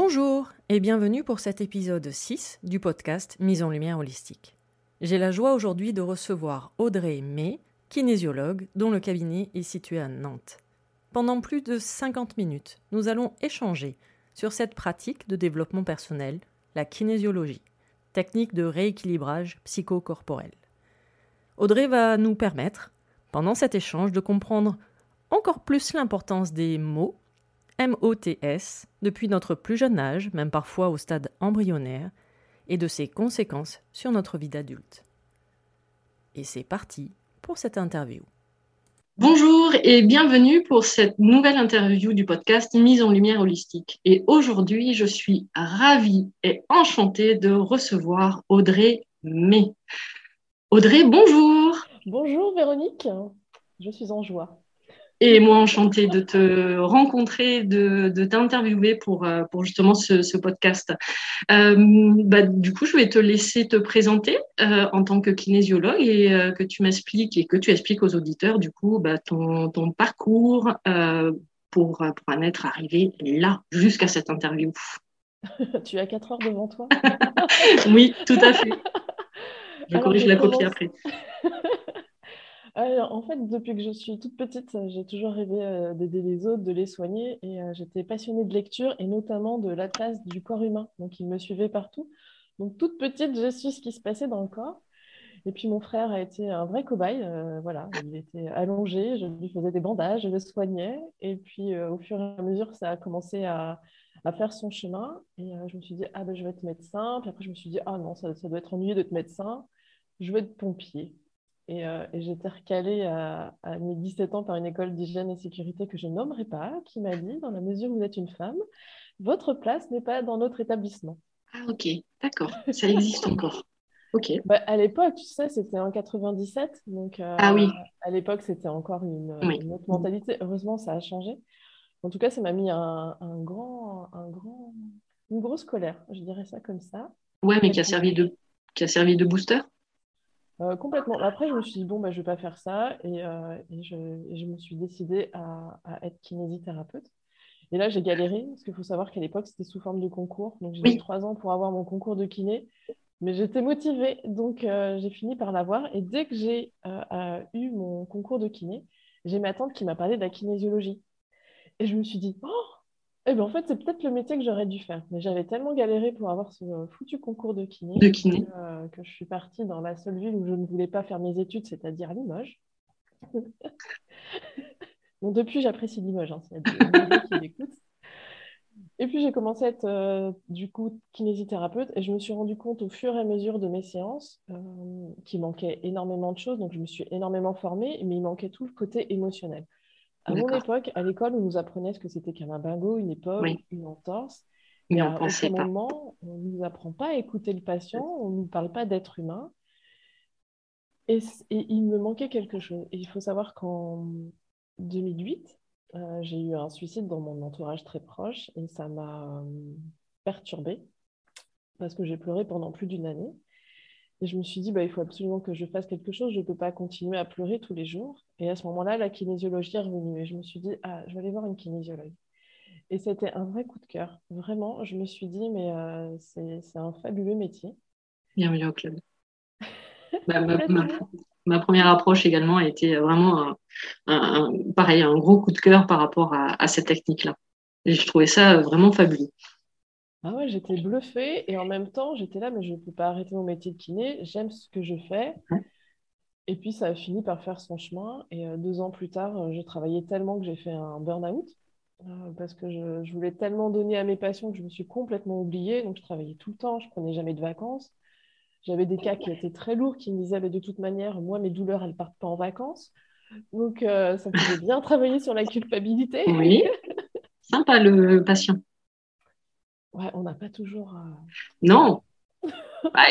Bonjour et bienvenue pour cet épisode 6 du podcast Mise en lumière holistique. J'ai la joie aujourd'hui de recevoir Audrey May, kinésiologue dont le cabinet est situé à Nantes. Pendant plus de 50 minutes, nous allons échanger sur cette pratique de développement personnel, la kinésiologie, technique de rééquilibrage psychocorporel. Audrey va nous permettre, pendant cet échange, de comprendre encore plus l'importance des mots MOTS depuis notre plus jeune âge, même parfois au stade embryonnaire, et de ses conséquences sur notre vie d'adulte. Et c'est parti pour cette interview. Bonjour et bienvenue pour cette nouvelle interview du podcast Mise en lumière holistique. Et aujourd'hui, je suis ravie et enchantée de recevoir Audrey May. Audrey, bonjour. Bonjour Véronique, je suis en joie. Et moi, enchantée de te rencontrer, de, de t'interviewer pour, euh, pour justement ce, ce podcast. Euh, bah, du coup, je vais te laisser te présenter euh, en tant que kinésiologue et euh, que tu m'expliques et que tu expliques aux auditeurs du coup bah, ton, ton parcours euh, pour, pour en être arrivé là, jusqu'à cette interview. tu as quatre heures devant toi. oui, tout à fait. Je Alors, corrige je la copie après. En fait, depuis que je suis toute petite, j'ai toujours rêvé euh, d'aider les autres, de les soigner, et euh, j'étais passionnée de lecture et notamment de l'atlas du corps humain. Donc, il me suivait partout. Donc, toute petite, j'ai su ce qui se passait dans le corps. Et puis, mon frère a été un vrai cobaye. euh, voilà, il était allongé, je lui faisais des bandages, je le soignais. Et puis, euh, au fur et à mesure, ça a commencé à, faire son chemin. Et euh, je me suis dit, ah ben, je vais être médecin. Puis après, je me suis dit, ah non, ça, doit être ennuyeux d'être médecin. Je veux être pompier. Et, euh, et été recalée à, à mes 17 ans par une école d'hygiène et sécurité que je nommerai pas, qui m'a dit, dans la mesure où vous êtes une femme, votre place n'est pas dans notre établissement. Ah, ok, d'accord. Ça existe encore. Ok. Bah, à l'époque, tu sais, c'était en 97, donc euh, Ah oui. à l'époque, c'était encore une, Oui. une autre mentalité. Heureusement, ça a changé. En tout cas, ça m'a mis un, un grand, un grand, une grosse colère, je dirais ça comme ça. Ouais, mais qui a servi de, qui a servi de booster. Euh, complètement. Après, je me suis dit, bon, bah, je ne vais pas faire ça. Et, euh, et je, et je me suis décidée à, à être kinésithérapeute. Et là, j'ai galéré, parce qu'il faut savoir qu'à l'époque, c'était sous forme de concours. Donc, j'ai Oui. mis trois ans pour avoir mon concours de kiné. Mais j'étais motivée, donc euh, j'ai fini par l'avoir. Et dès que j'ai eu mon concours de kiné, j'ai ma tante qui m'a parlé de la kinésiologie. Et je me suis dit, oh, eh ben, en fait, c'est peut-être le métier que j'aurais dû faire. Mais j'avais tellement galéré pour avoir ce foutu concours de kiné, De kiné. que, euh, que je suis partie dans la seule ville où je ne voulais pas faire mes études, c'est-à-dire Limoges. Bon, depuis, j'apprécie Limoges, hein, s'il y a des gens qui l'écoutent. Et puis j'ai commencé à être euh, du coup kinésithérapeute et je me suis rendu compte au fur et à mesure de mes séances euh, qu'il manquait énormément de choses. Donc je me suis énormément formée, mais il manquait tout le côté émotionnel. À mon époque, à l'école, on nous apprenait ce que c'était qu'un bingo, une épaule, une entorse. Mais à aucun moment, on ne nous apprend pas à écouter le patient, on ne nous parle pas d'être humain. Et, et, il me manquait quelque chose. Et il faut savoir qu'en 2008, euh, j'ai eu un suicide dans mon entourage très proche et ça m'a euh, perturbée parce que j'ai pleuré pendant plus d'une année. Et je me suis dit, bah, il faut absolument que je fasse quelque chose. Je ne peux pas continuer à pleurer tous les jours. Et à ce moment-là, la kinésiologie est revenue. Et je me suis dit, ah, je vais aller voir une kinésiologue. Et c'était un vrai coup de cœur. Vraiment, je me suis dit, mais euh, c'est un fabuleux métier. Bienvenue au club. Bah, ma première approche également a été vraiment un, pareil, un gros coup de cœur par rapport à, cette technique-là. Et je trouvais ça vraiment fabuleux. Ah ouais, j'étais bluffée et en même temps, j'étais là, mais je ne peux pas arrêter mon métier de kiné. J'aime ce que je fais. Et puis, ça a fini par faire son chemin. Et euh, deux ans plus tard, euh, je travaillais tellement que j'ai fait un burn-out. Euh, parce que je, je, voulais tellement donner à mes passions que je me suis complètement oubliée. Donc, je travaillais tout le temps, je prenais jamais de vacances. J'avais des cas qui étaient très lourds, qui me disaient, de toute manière, moi, mes douleurs, elles partent pas en vacances. Donc, euh, ça faisait bien travailler sur la culpabilité. Oui. Sympa, le patient. Ouais, on n'a pas toujours. Euh, non. Bah,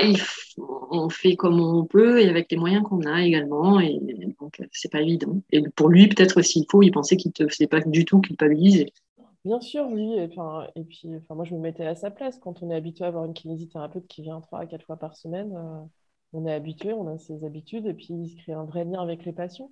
on fait comme on peut et avec les moyens qu'on a également. Et donc, c'est pas évident. Et pour lui, peut-être s'il faut, il pensait qu'il ne te faisait pas du tout culpabiliser. Bien sûr, oui. Et, et puis, enfin, moi, je me mettais à sa place. Quand on est habitué à avoir une kinésithérapeute qui vient trois à quatre fois par semaine, euh, on est habitué, on a ses habitudes, et puis il se crée un vrai lien avec les patients.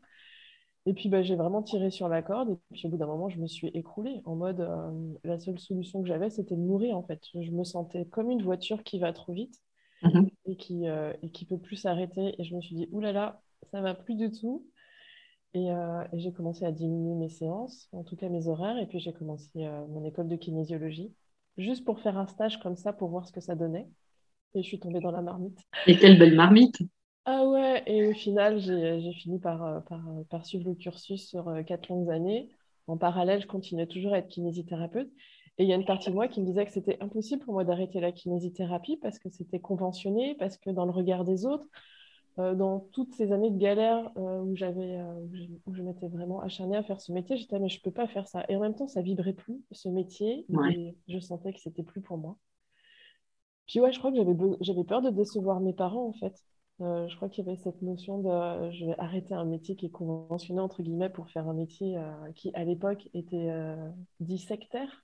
Et puis, bah, j'ai vraiment tiré sur la corde. Et puis, au bout d'un moment, je me suis écroulée. En mode, euh, la seule solution que j'avais, c'était de mourir, en fait. Je me sentais comme une voiture qui va trop vite mhm. et qui ne euh, et qui peut plus s'arrêter. Et je me suis dit, oulala, ça va plus du tout. Euh, et, j'ai commencé à diminuer mes séances, en tout cas mes horaires, et puis j'ai commencé euh, mon école de kinésiologie, juste pour faire un stage comme ça, pour voir ce que ça donnait. Et je suis tombée dans la marmite. Et quelle belle marmite Ah ouais, et au final, j'ai fini par, euh, par, par, suivre le cursus sur quatre longues années. En parallèle, je continuais toujours à être kinésithérapeute. Et il y a une partie de moi qui me disait que c'était impossible pour moi d'arrêter la kinésithérapie parce que c'était conventionné, parce que dans le regard des autres, euh, dans toutes ces années de galère euh, où j'avais euh, où je, m'étais vraiment acharnée à faire ce métier, j'étais mais je peux pas faire ça. Et en même temps, ça vibrait plus ce métier. Et je sentais que c'était plus pour moi. Puis ouais, je crois que j'avais j'avais peur de décevoir mes parents en fait. Je crois qu'il y avait cette notion de je vais arrêter un métier qui est conventionné entre guillemets pour faire un métier qui à l'époque était dit sectaire.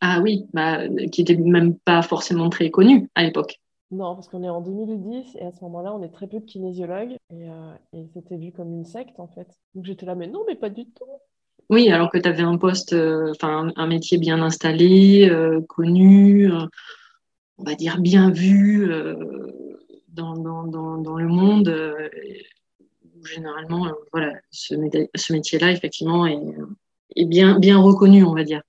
Ah oui, bah, qui était même pas forcément très connu à l'époque. Non, parce qu'on est en 2010 et à ce moment-là, on est très peu de kinésiologues euh, et, c'était vu comme une secte en fait. Donc j'étais là, mais non, mais pas du tout. Oui, alors que tu avais un poste, euh, enfin un métier bien installé, euh, connu, on va dire bien vu dans, dans, dans, le monde. généralement, voilà, ce, ce métier-là, effectivement, est, est bien, bien reconnu, on va dire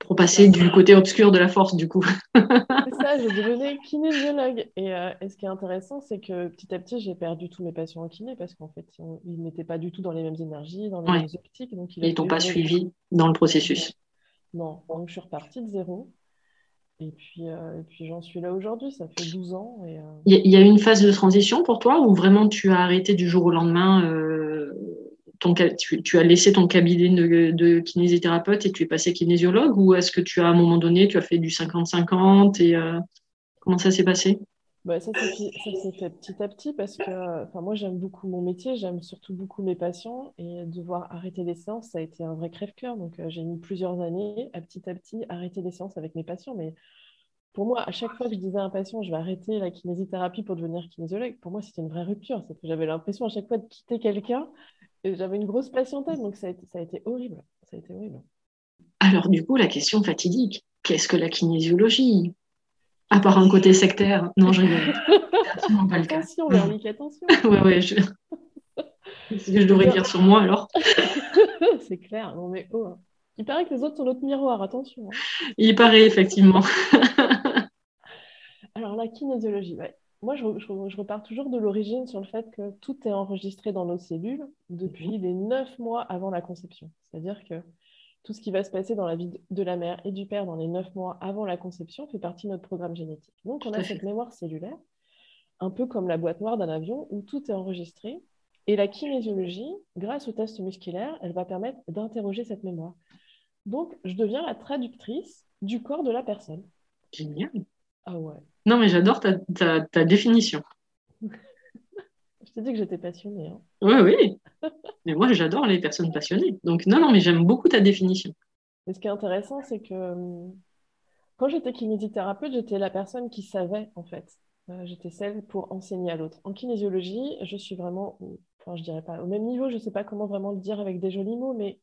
pour passer du côté obscur de la force, du coup. c'est ça, j'ai devenu kinésiologue. Euh, et, ce qui est intéressant, c'est que petit à petit, j'ai perdu tous mes patients en kiné parce qu'en fait, ils n'étaient pas du tout dans les mêmes énergies, dans les mêmes optiques. Donc ils t'ont pas suivi dans le processus. Non, donc je suis repartie de zéro. Et puis, euh, j'en suis là aujourd'hui, ça fait 12 ans. Euh, il y, a une phase de transition pour toi où vraiment tu as arrêté du jour au lendemain tu, as laissé ton cabinet de, kinésithérapeute et tu es passé kinésiologue ou est-ce que tu as à un moment donné, tu as fait du 50-50 et euh, comment ça s'est passé? Bah, ça s'est fait petit à petit parce que moi j'aime beaucoup mon métier, j'aime surtout beaucoup mes patients et devoir arrêter les séances, ça a été un vrai crève-cœur. Donc euh, j'ai mis plusieurs années à petit à petit arrêter les séances avec mes patients. Mais pour moi, à chaque fois que je disais à un patient je vais arrêter la kinésithérapie pour devenir kinésiologue, pour moi c'était une vraie rupture. C'est que j'avais l'impression à chaque fois de quitter quelqu'un j'avais une grosse patientèle, donc ça a, été, ça a été horrible. Ça a été horrible. Alors, du coup, la question fatidique, qu'est-ce que la kinésiologie? À part un côté sectaire. Non, je rigole. absolument pas le cas. Attention, Véronique, attention. ouais, ouais, je... ce que je devrais dire sur moi, alors? C'est clair, non mais oh. Il paraît que les autres sont notre miroir, attention. Hein. Il paraît, effectivement. alors, la kinésiologie, ouais moi, je, repars toujours de l'origine sur le fait que tout est enregistré dans nos cellules depuis les neuf mois avant la conception. C'est-à-dire que tout ce qui va se passer dans la vie de la mère et du père dans les neuf mois avant la conception fait partie de notre programme génétique. Donc, on a cette mémoire cellulaire, un peu comme la boîte noire d'un avion où tout est enregistré. Et la kinésiologie, grâce au test musculaire, elle va permettre d'interroger cette mémoire. Donc, je deviens la traductrice du corps de la personne. Génial. Ah ouais. Non, mais j'adore ta, ta, définition. je t'ai dit que j'étais passionnée. Hein. Oui, oui. Mais moi, j'adore les personnes passionnées. Donc, non, non, mais j'aime beaucoup ta définition. Et ce qui est intéressant, c'est que hum, quand j'étais kinésithérapeute, j'étais la personne qui savait, en fait. Euh, j'étais celle pour enseigner à l'autre. En kinésiologie, je suis vraiment, enfin, je dirais pas au même niveau, je ne sais pas comment vraiment le dire avec des jolis mots, mais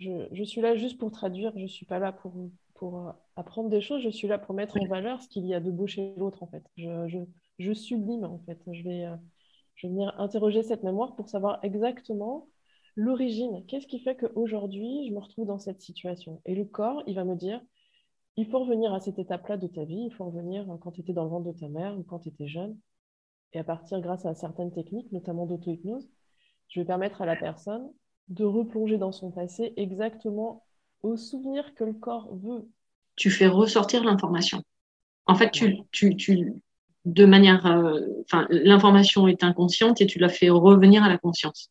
je, je suis là juste pour traduire, je ne suis pas là pour, pour euh, apprendre des choses, je suis là pour mettre en valeur ce qu'il y a de beau chez l'autre, en fait. Je, je, je, sublime, en fait. Je vais, euh, je vais venir interroger cette mémoire pour savoir exactement l'origine. Qu'est-ce qui fait qu'aujourd'hui, je me retrouve dans cette situation? Et le corps, il va me dire, il faut revenir à cette étape-là de ta vie, il faut revenir quand tu étais dans le ventre de ta mère ou quand tu étais jeune. Et à partir, grâce à certaines techniques, notamment d'auto-hypnose, je vais permettre à la personne de replonger dans son passé exactement au souvenir que le corps veut. Tu fais ressortir l'information. En fait, tu, tu, tu de manière, euh, enfin, l'information est inconsciente et tu la fais revenir à la conscience.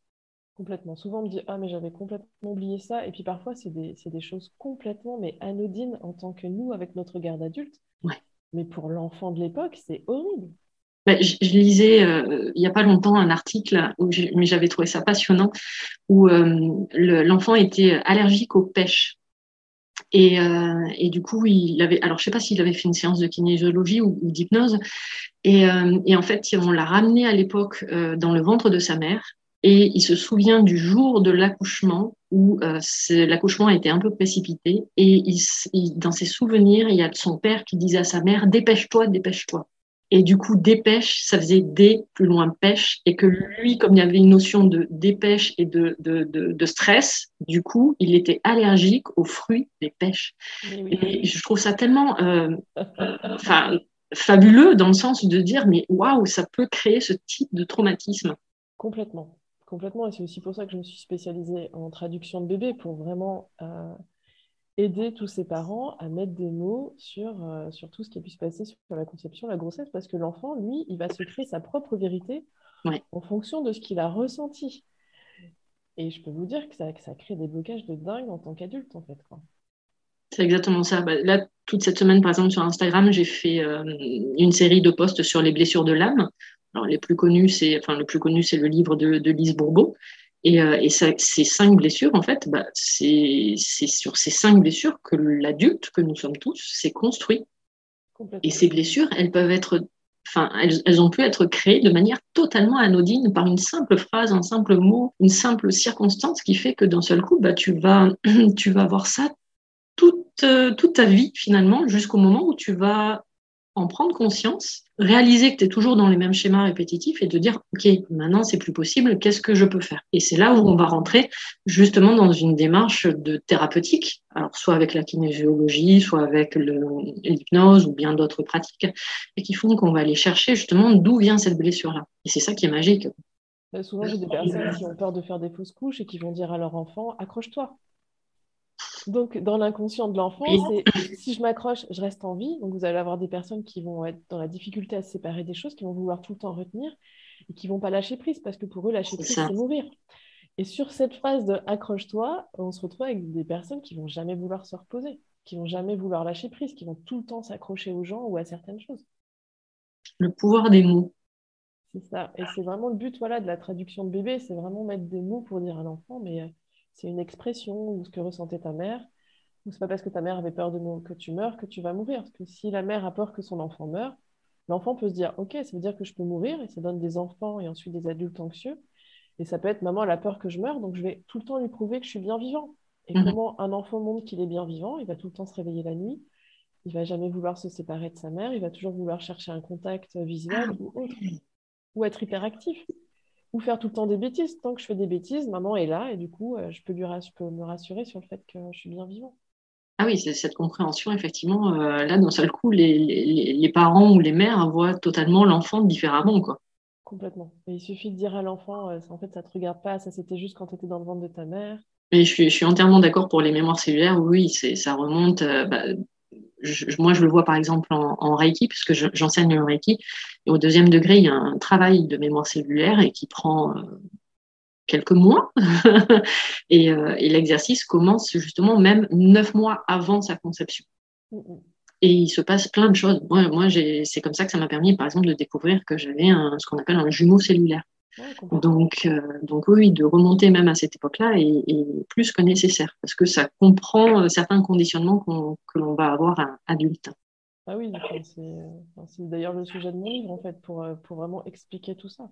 Complètement. Souvent, on me dit Ah, mais j'avais complètement oublié ça. Et puis parfois, c'est des, des, choses complètement mais anodines en tant que nous, avec notre regard d'adulte. Ouais. Mais pour l'enfant de l'époque, c'est horrible. Bah, je, lisais euh, il n'y a pas longtemps un article, où mais j'avais trouvé ça passionnant, où euh, l'enfant était allergique aux pêches. Et, euh, et, du coup, il avait, alors je sais pas s'il avait fait une séance de kinésiologie ou, d'hypnose, et, et, en fait, on l'a ramené à l'époque dans le ventre de sa mère, et il se souvient du jour de l'accouchement où euh, l'accouchement a été un peu précipité. Et il, dans ses souvenirs, il y a son père qui disait à sa mère Dépêche-toi, dépêche-toi. Et du coup, dépêche, ça faisait dé plus loin pêche. Et que lui, comme il y avait une notion de dépêche et de, de, de, de stress, du coup, il était allergique aux fruits des pêches. Et je trouve ça tellement euh, euh fabuleux dans le sens de dire mais waouh, ça peut créer ce type de traumatisme. Complètement complètement. Et c'est aussi pour ça que je me suis spécialisée en traduction de bébé, pour vraiment euh, aider tous ces parents à mettre des mots sur, euh, sur tout ce qui a pu se passer sur la conception, la grossesse, parce que l'enfant, lui, il va se créer sa propre vérité en fonction de ce qu'il a ressenti. Et je peux vous dire que ça, que ça crée des blocages de dingue en tant qu'adulte, en fait. C'est exactement ça. Bah, là, toute cette semaine, par exemple, sur Instagram, j'ai fait euh, une série de posts sur les blessures de l'âme. Alors, les plus connus, c'est, enfin, le plus connu, c'est le livre de, de Lise Bourbeau. Et, euh, et ça, ces cinq blessures, en fait, bah, c'est, sur ces cinq blessures que l'adulte, que nous sommes tous, s'est construit. Et ces blessures, elles peuvent être, enfin, elles, elles, ont pu être créées de manière totalement anodine par une simple phrase, un simple mot, une simple circonstance qui fait que d'un seul coup, bah, tu vas, tu vas voir ça toute, euh, toute ta vie finalement, jusqu'au moment où tu vas en prendre conscience, réaliser que tu es toujours dans les mêmes schémas répétitifs et te dire, OK, maintenant c'est plus possible, qu'est-ce que je peux faire? Et c'est là où on va rentrer justement dans une démarche de thérapeutique, alors soit avec la kinésiologie, soit avec l'hypnose ou bien d'autres pratiques, et qui font qu'on va aller chercher justement d'où vient cette blessure-là. Et c'est ça qui est magique. Bah, souvent, j'ai des personnes qui ont peur de faire des fausses couches et qui vont dire à leur enfant, accroche-toi. Donc, dans l'inconscient de l'enfant, c'est si je m'accroche, je reste en vie. Donc, vous allez avoir des personnes qui vont être dans la difficulté à se séparer des choses, qui vont vouloir tout le temps retenir et qui vont pas lâcher prise parce que pour eux, lâcher prise, c'est mourir. Et sur cette phase de accroche-toi, on se retrouve avec des personnes qui vont jamais vouloir se reposer, qui vont jamais vouloir lâcher prise, qui vont tout le temps s'accrocher aux gens ou à certaines choses. Le pouvoir des mots. C'est ça. Et c'est vraiment le but voilà, de la traduction de bébé, c'est vraiment mettre des mots pour dire à l'enfant, mais euh, c'est une expression ou ce que ressentait ta mère. Ou c'est pas parce que ta mère avait peur de que tu meurs que tu vas mourir. Parce que si la mère a peur que son enfant meure, l'enfant peut se dire Ok, ça veut dire que je peux mourir. Et ça donne des enfants et ensuite des adultes anxieux. Et ça peut être Maman, elle a peur que je meure, donc je vais tout le temps lui prouver que je suis bien vivant. Et mhm. comment un enfant montre qu'il est bien vivant Il va tout le temps se réveiller la nuit. Il va jamais vouloir se séparer de sa mère. Il va toujours vouloir chercher un contact visuel ou autre. Ou être hyperactif ou faire tout le temps des bêtises. Tant que je fais des bêtises, maman est là et du coup, euh, je peux, lui peux me rassurer sur le fait que je suis bien vivant. Ah oui, c'est cette compréhension, effectivement. Euh, là, d'un seul coup, les, les, les, parents ou les mères voient totalement l'enfant différemment. Quoi. Complètement. Et il suffit de dire à l'enfant, euh, en fait, ça ne te regarde pas, ça c'était juste quand tu étais dans le ventre de ta mère. Mais je suis, entièrement d'accord pour les mémoires cellulaires. Oui, ça remonte. Euh, bah, moi, je le vois par exemple en, Reiki, puisque j'enseigne le Reiki. Et au deuxième degré, il y a un travail de mémoire cellulaire et qui prend euh, quelques mois. Euh, et, l'exercice commence justement même neuf mois avant sa conception. Et il se passe plein de choses. Moi, moi c'est comme ça que ça m'a permis, par exemple, de découvrir que j'avais ce qu'on appelle un jumeau cellulaire donc, euh, donc oui, de remonter même à cette époque-là est, plus que nécessaire parce que ça comprend euh, certains conditionnements que l'on va avoir à adulte. Ah oui, c'est d'ailleurs le sujet de mon livre en fait pour, euh, pour vraiment expliquer tout ça.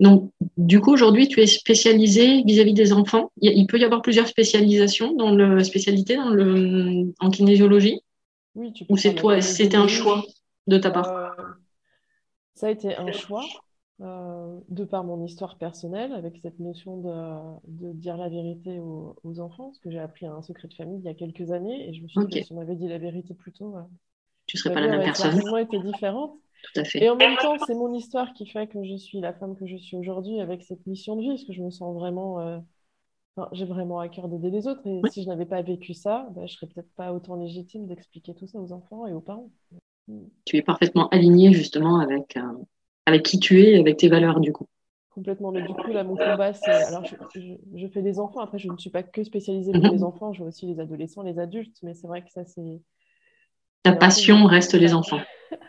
Donc, du coup, aujourd'hui, tu es spécialisé vis-à-vis des enfants. Il, peut y avoir plusieurs spécialisations dans le spécialité dans le en kinésiologie? Oui, tu peux Ou c'est toi, c'était un choix de ta part? ça a été un choix. Euh, de par mon histoire personnelle, avec cette notion de, dire la vérité aux, enfants, parce que j'ai appris un secret de famille il y a quelques années, et je me suis dit que si on m'avait dit la vérité plus tôt, tu serais pas la même personne. été différente. Tout à fait. Et en même temps, c'est mon histoire qui fait que je suis la femme que je suis aujourd'hui, avec cette mission de vie, parce que je me sens vraiment. Euh, j'ai vraiment à cœur d'aider les autres, et si je n'avais pas vécu ça, bah, je serais peut-être pas autant légitime d'expliquer tout ça aux enfants et aux parents. Tu es parfaitement alignée justement avec, euh, avec qui tu es, avec tes valeurs du coup. Complètement, mais du coup, là, mon combat, c'est. Alors, je, fais des enfants, après, je ne suis pas que spécialisée pour mhm. les enfants, je vois aussi les adolescents, les adultes, mais c'est vrai que ça, c'est. Ta passion reste les enfants.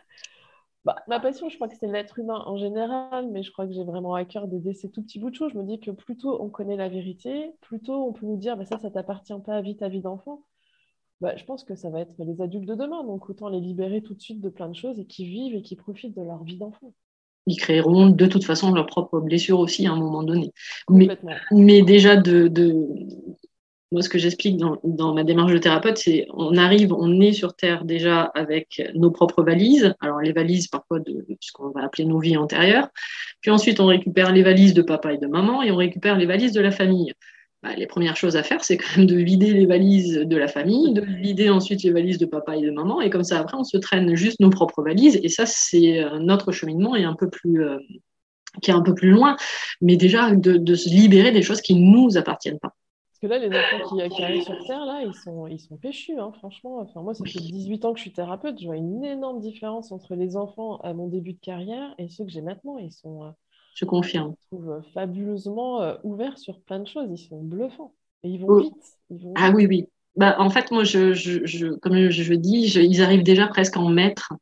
Bah, ma passion, je crois que c'est l'être humain en général, mais je crois que j'ai vraiment à cœur d'aider ces tout petits bouts de choses. Je me dis que plus tôt on connaît la vérité, plus tôt on peut nous dire bah, ça, ça t'appartient pas, vie ta vie d'enfant. Bah, je pense que ça va être les adultes de demain, donc autant les libérer tout de suite de plein de choses et qui vivent et qui profitent de leur vie d'enfant ils créeront de toute façon leurs propres blessures aussi à un moment donné. Mais, mais déjà, de, de, moi, ce que j'explique dans, dans, ma démarche de thérapeute, c'est on arrive, on est sur Terre déjà avec nos propres valises. Alors, les valises, parfois, de ce qu'on va appeler nos vies antérieures. Puis ensuite, on récupère les valises de papa et de maman et on récupère les valises de la famille. Bah, les premières choses à faire, c'est quand même de vider les valises de la famille, de vider ensuite les valises de papa et de maman, et comme ça, après, on se traîne juste nos propres valises, et ça, c'est notre cheminement est un peu plus, euh, qui est un peu plus loin, mais déjà de, se libérer des choses qui ne nous appartiennent pas. Parce que là, les enfants qui, arrivent sur Terre, là, ils sont, ils sont péchus, hein, franchement. Enfin, moi, ça fait 18 ans que je suis thérapeute, je vois une énorme différence entre les enfants à mon début de carrière et ceux que j'ai maintenant. Ils sont euh, je confirme. Je trouve fabuleusement euh, ouverts sur plein de choses. Ils sont bluffants. Et ils vont vite. ah oui, oui. Bah, en fait, moi, je, je, je comme je, dis, ils arrivent déjà presque en maître.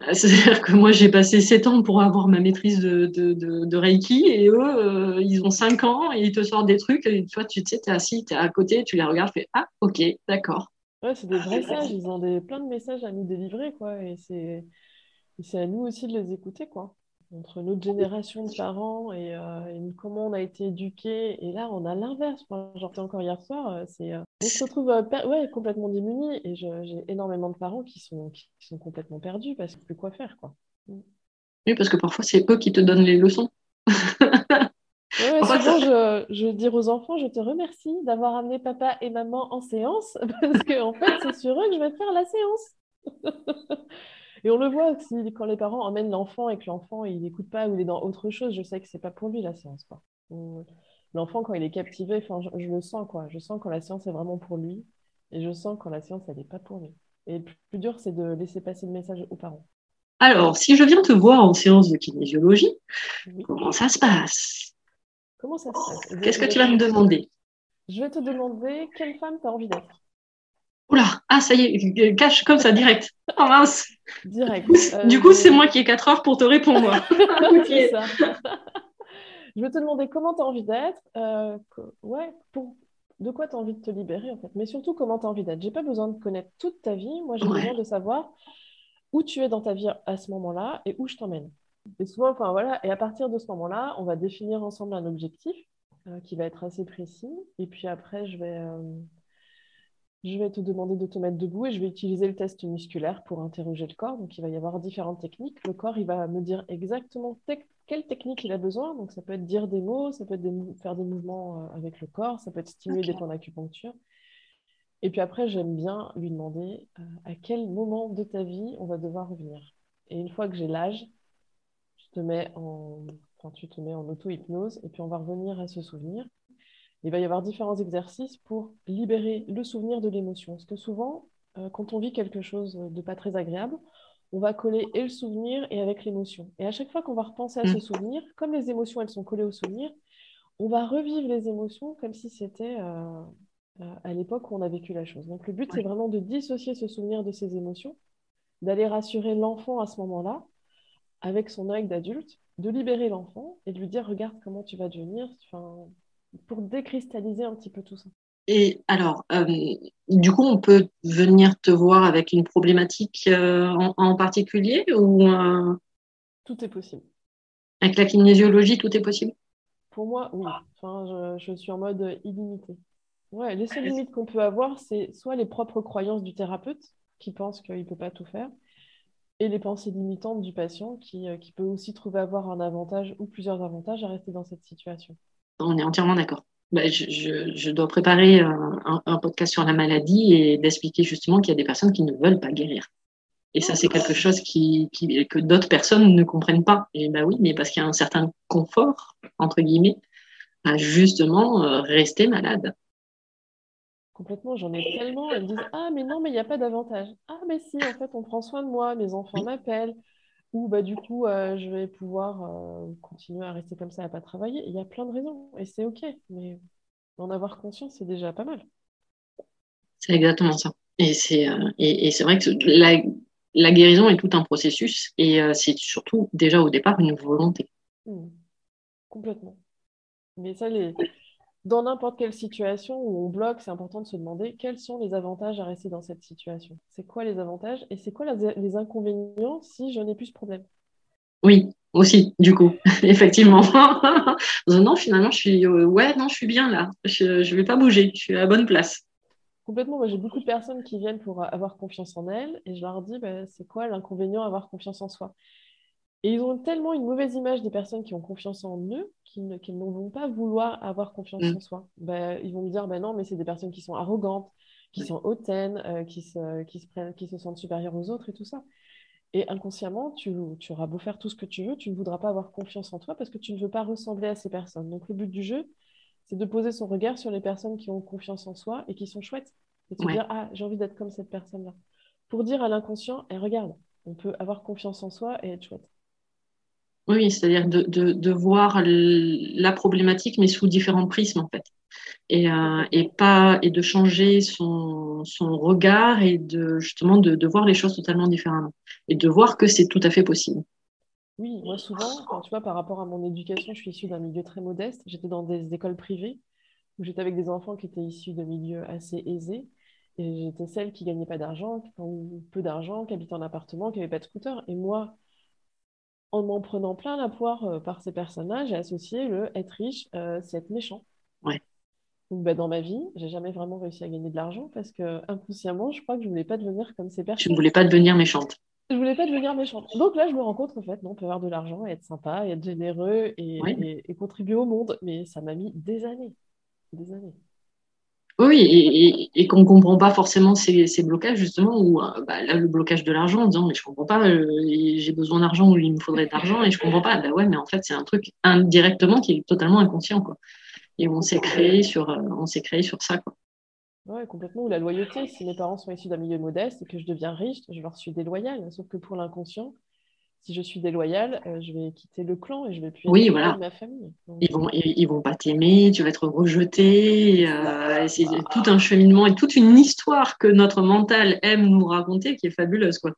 C'est-à-dire que moi, j'ai passé 7 ans pour avoir ma maîtrise de, de, de, Reiki et eux, euh, ils ont 5 ans et ils te sortent des trucs. Et toi, tu sais, tu es assis, tu es à côté, tu les regardes, tu fais Ah, ok, d'accord. Ouais, c'est des vrais sages. Ils ont des, plein de messages à nous délivrer, quoi. Et c'est à nous aussi de les écouter, quoi entre notre génération de parents et, euh, comment on a été éduqués. Et là, on a l'inverse. J'en encore hier soir. Euh, c'est, euh, on se retrouve ouais, complètement démunis. Et j'ai énormément de parents qui sont, qui, sont complètement perdus parce que plus quoi faire. Quoi. Mm. Oui, parce que parfois, c'est eux qui te donnent les leçons. Ouais, souvent, je, je dis aux enfants, je te remercie d'avoir amené papa et maman en séance, parce qu'en en fait, c'est sur eux que je vais faire la séance. Et on le voit aussi quand les parents emmènent l'enfant et que l'enfant il n'écoute pas ou il est dans autre chose, je sais que c'est pas pour lui la séance. L'enfant, quand il est captivé, je, je, le sens, quoi. Je sens quand la séance est vraiment pour lui et je sens quand la séance, elle n'est pas pour lui. Et le plus dur, c'est de laisser passer le message aux parents. Alors, si je viens te voir en séance de kinésiologie, comment ça se passe? Comment ça se passe? Qu'est-ce que tu vas me demander? Je vais te demander quelle femme tu as envie d'être. Oula, ah ça y est, cache comme ça, direct. Oh mince. Direct. Du coup, c'est euh, moi qui ai 4 heures pour te répondre. ça. Je vais te demander comment tu as envie d'être. Euh, ouais, pour... de quoi tu as envie de te libérer, en fait. Mais surtout, comment tu as envie d'être. J'ai pas besoin de connaître toute ta vie. Moi, j'ai besoin de savoir où tu es dans ta vie à ce moment-là et où je t'emmène. Et souvent, enfin voilà, et à partir de ce moment-là, on va définir ensemble un objectif euh, qui va être assez précis. Et puis après, je vais je vais te demander de te mettre debout et je vais utiliser le test musculaire pour interroger le corps. Donc, il va y avoir différentes techniques. Le corps, il va me dire exactement quelle technique il a besoin. Donc, ça peut être dire des mots, ça peut être faire des mouvements euh, avec le corps, ça peut être stimuler des points d'acupuncture. Et puis après, j'aime bien lui demander euh, à quel moment de ta vie on va devoir revenir. Et une fois que j'ai l'âge, je te mets en, enfin, tu te mets en auto-hypnose et puis on va revenir à ce souvenir. Il va y avoir différents exercices pour libérer le souvenir de l'émotion. Parce que souvent, euh, quand on vit quelque chose de pas très agréable, on va coller et le souvenir et avec l'émotion. Et à chaque fois qu'on va repenser à ce mm. souvenir, comme les émotions, elles sont collées au souvenir, on va revivre les émotions comme si c'était euh, euh, à l'époque où on a vécu la chose. Donc le but, c'est vraiment de dissocier ce souvenir de ces émotions, d'aller rassurer l'enfant à ce moment-là, avec son œil d'adulte, de libérer l'enfant et de lui dire, regarde comment tu vas devenir, pour décristalliser un petit peu tout ça. Et alors, euh, du coup, on peut venir te voir avec une problématique euh, en, particulier ou euh, Tout est possible. Avec la kinésiologie, tout est possible? Pour moi, oui. Enfin, je, suis en mode illimité. Ouais, les seules limites qu'on peut avoir, c'est soit les propres croyances du thérapeute, qui pense qu'il ne peut pas tout faire, et les pensées limitantes du patient, qui, qui peut aussi trouver avoir un avantage ou plusieurs avantages à rester dans cette situation. On est entièrement d'accord. Bah, je, dois préparer un, podcast sur la maladie et d'expliquer justement qu'il y a des personnes qui ne veulent pas guérir. Et ça, c'est quelque chose qui, que d'autres personnes ne comprennent pas. Et bah oui, mais parce qu'il y a un certain confort, entre guillemets, à justement euh, rester malade. Complètement, j'en ai tellement. Elles me disent Ah, mais non, mais il n'y a pas d'avantage. Ah, mais si, en fait, on prend soin de moi, mes enfants m'appellent. Ou bah, du coup, euh, je vais pouvoir euh, continuer à rester comme ça, à pas travailler. Il y a plein de raisons et c'est OK. Mais en avoir conscience, c'est déjà pas mal. C'est exactement ça. Et c'est euh, et, c'est vrai que la, la, guérison est tout un processus et c'est surtout déjà au départ une volonté. Mmh. Complètement. Mais ça, les, dans n'importe quelle situation où on bloque, c'est important de se demander quels sont les avantages à rester dans cette situation. C'est quoi les avantages et c'est quoi les inconvénients si je n'ai plus ce problème? Oui, aussi, du coup, effectivement. non, finalement, je suis, euh, ouais, non, je suis bien là. Je ne vais pas bouger. Je suis à la bonne place. Complètement. Moi, j'ai beaucoup de personnes qui viennent pour avoir confiance en elles et je leur dis, bah, c'est quoi l'inconvénient à avoir confiance en soi? Et ils ont tellement une mauvaise image des personnes qui ont confiance en eux qu'ils ne, vont pas vouloir avoir confiance mm. en soi. Ben, ils vont me dire, ben non, mais c'est des personnes qui sont arrogantes, qui sont hautaines, euh, qui, se, qui, se prennent, qui se sentent supérieures aux autres et tout ça. Et inconsciemment, tu, tu auras beau faire tout ce que tu veux, tu ne voudras pas avoir confiance en toi parce que tu ne veux pas ressembler à ces personnes. Donc le but du jeu, c'est de poser son regard sur les personnes qui ont confiance en soi et qui sont chouettes. Et de dire, ah, j'ai envie d'être comme cette personne-là. Pour dire à l'inconscient, et eh, regarde, on peut avoir confiance en soi et être chouette. C'est-à-dire de, voir la problématique, mais sous différents prismes, en fait. Et, euh, pas, et de changer son, regard et de, justement de, voir les choses totalement différemment. Et de voir que c'est tout à fait possible. Oui, moi souvent, tu vois, par rapport à mon éducation, je suis issue d'un milieu très modeste. J'étais dans des écoles privées où j'étais avec des enfants qui étaient issus de milieux assez aisés. Et j'étais celle qui gagnait pas d'argent, ou peu d'argent, qui habitait en appartement, qui n'avait pas de scooter. Et moi, en m'en prenant plein la poire euh, par ces personnages, j'ai associé le être riche, euh, c'est être méchant. Ouais. Donc, bah, dans ma vie, j'ai jamais vraiment réussi à gagner de l'argent parce que inconsciemment, je crois que je voulais pas devenir comme ces personnes. Tu ne voulais pas devenir méchante. Je voulais pas devenir méchante. Donc là, je me rends compte en fait, non, on peut avoir de l'argent et être sympa et être généreux et, et contribuer au monde. Mais ça m'a mis des années. Des années. Oui, et, qu'on ne comprend pas forcément ces, blocages, justement, ou euh, bah, là, le blocage de l'argent, en disant, mais je ne comprends pas, euh, j'ai besoin d'argent ou il me faudrait de l'argent et je ne comprends pas. Bah ouais, mais en fait, c'est un truc indirectement qui est totalement inconscient, quoi. Et on s'est créé sur, euh, on s'est créé sur ça, quoi. Ouais, complètement. Ou la loyauté. Si mes parents sont issus d'un milieu modeste et que je deviens riche, je leur suis déloyale. Sauf que pour l'inconscient, si je suis déloyale, euh, je vais quitter le clan et je vais plus oui, voilà. ma famille. Ils vont, ils, vont pas t'aimer, tu vas être rejeté. Euh, c'est tout un cheminement et toute une histoire que notre mental aime nous raconter qui est fabuleuse. Quoi.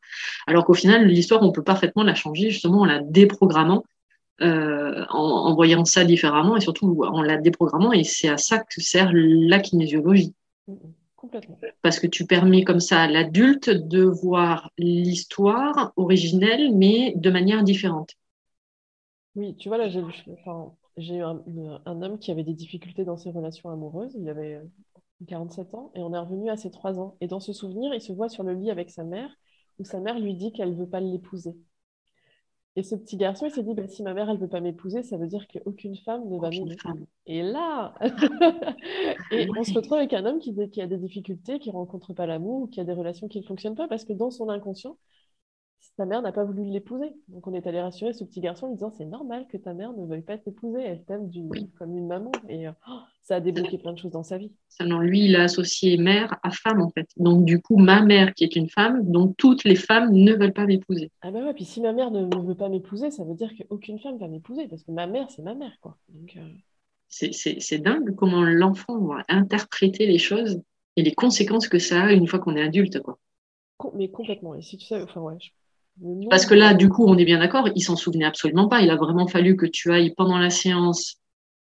Alors qu'au final, l'histoire, on peut parfaitement la changer justement en la déprogrammant, euh, en, voyant ça différemment et surtout en la déprogrammant. Et c'est à ça que sert la kinésiologie. Mm, Parce que tu permets comme ça à l'adulte de voir l'histoire originelle, mais de manière différente. Oui, tu vois, là, j'ai eu un, homme qui avait des difficultés dans ses relations amoureuses. Il avait 47 ans et on est revenu à ses 3 ans. Et dans ce souvenir, il se voit sur le lit avec sa mère, où sa mère lui dit qu'elle ne veut pas l'épouser. Et ce petit garçon, il s'est dit, bah, si ma mère, elle ne veut pas m'épouser, ça veut dire qu'aucune femme ne va m'aimer. Et là, et on se retrouve avec un homme qui, a des difficultés, qui ne rencontre pas l'amour, qui a des relations qui ne fonctionnent pas, parce que dans son inconscient, sa mère n'a pas voulu l'épouser. Donc on est allé rassurer ce petit garçon en lui disant c'est normal que ta mère ne veuille pas t'épouser, elle t'aime comme une maman. Et euh, oh, ça a débloqué plein de choses dans sa vie. Seulement lui, il a associé mère à femme en fait. Donc du coup, ma mère qui est une femme, donc toutes les femmes ne veulent pas m'épouser. Ah bah ouais, puis si ma mère ne, veut pas m'épouser, ça veut dire qu'aucune femme va m'épouser parce que ma mère, c'est ma mère quoi. Euh, C'est dingue comment l'enfant va interpréter les choses et les conséquences que ça a une fois qu'on est adulte quoi. Mais complètement. Et si tu sais, enfin ouais, parce que là, du coup, on est bien d'accord, il s'en souvenait absolument pas. Il a vraiment fallu que tu ailles pendant la séance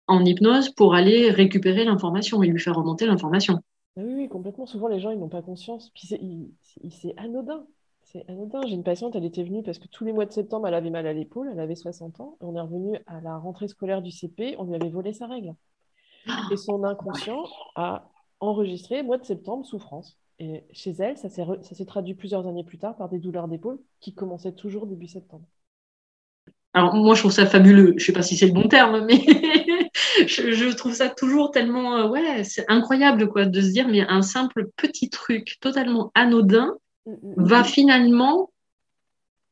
en hypnose pour aller récupérer l'information et lui faire remonter l'information. Ah oui, oui, complètement. Souvent, les gens, ils n'ont pas conscience. Puis c'est anodin. C'est anodin. J'ai une patiente, elle était venue parce que tous les mois de septembre, elle avait mal à l'épaule, elle avait 60 ans. on est revenu à la rentrée scolaire du CP, on lui avait volé sa règle. Et son inconscient a enregistré mois de septembre souffrance. Et chez elle, ça s'est traduit plusieurs années plus tard par des douleurs d'épaule qui commençaient toujours début septembre. Alors moi, je trouve ça fabuleux. Je ne sais pas si c'est le bon terme, mais je, trouve ça toujours tellement, euh, ouais, c'est incroyable quoi, de se dire, mais un simple petit truc totalement anodin mm, mm, mm. va finalement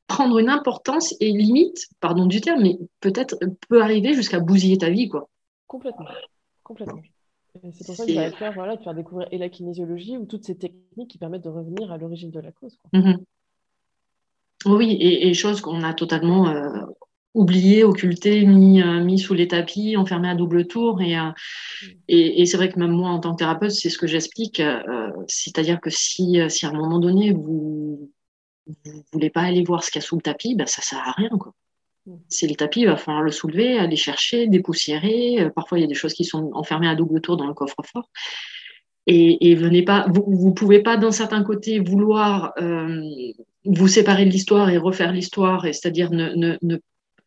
prendre une importance et limite, pardon du terme, mais peut-être peut arriver jusqu'à bousiller ta vie, quoi. Complètement, complètement. C'est pour ça que vais faire, voilà, de faire découvrir et la kinésiologie ou toutes ces techniques qui permettent de revenir à l'origine de la cause. Mhm. Oui, et, et chose qu'on a totalement euh, oublié, occulté, mis, euh, mis sous les tapis, enfermé à double tour. Et, euh, et, et c'est vrai que même moi, en tant que thérapeute, c'est ce que j'explique. C'est-à-dire que si, si à un moment donné, vous ne voulez pas aller voir ce qu'il y a sous le tapis, ben, ça ne sert à rien. Quoi. C'est le tapis, il va falloir le soulever, aller chercher, dépoussiérer. Euh, parfois, il y a des choses qui sont enfermées à double tour dans le coffre-fort. Et, venez pas, vous ne pouvez pas d'un certain côté vouloir euh, vous séparer de l'histoire et refaire l'histoire, c'est-à-dire ne, ne, ne,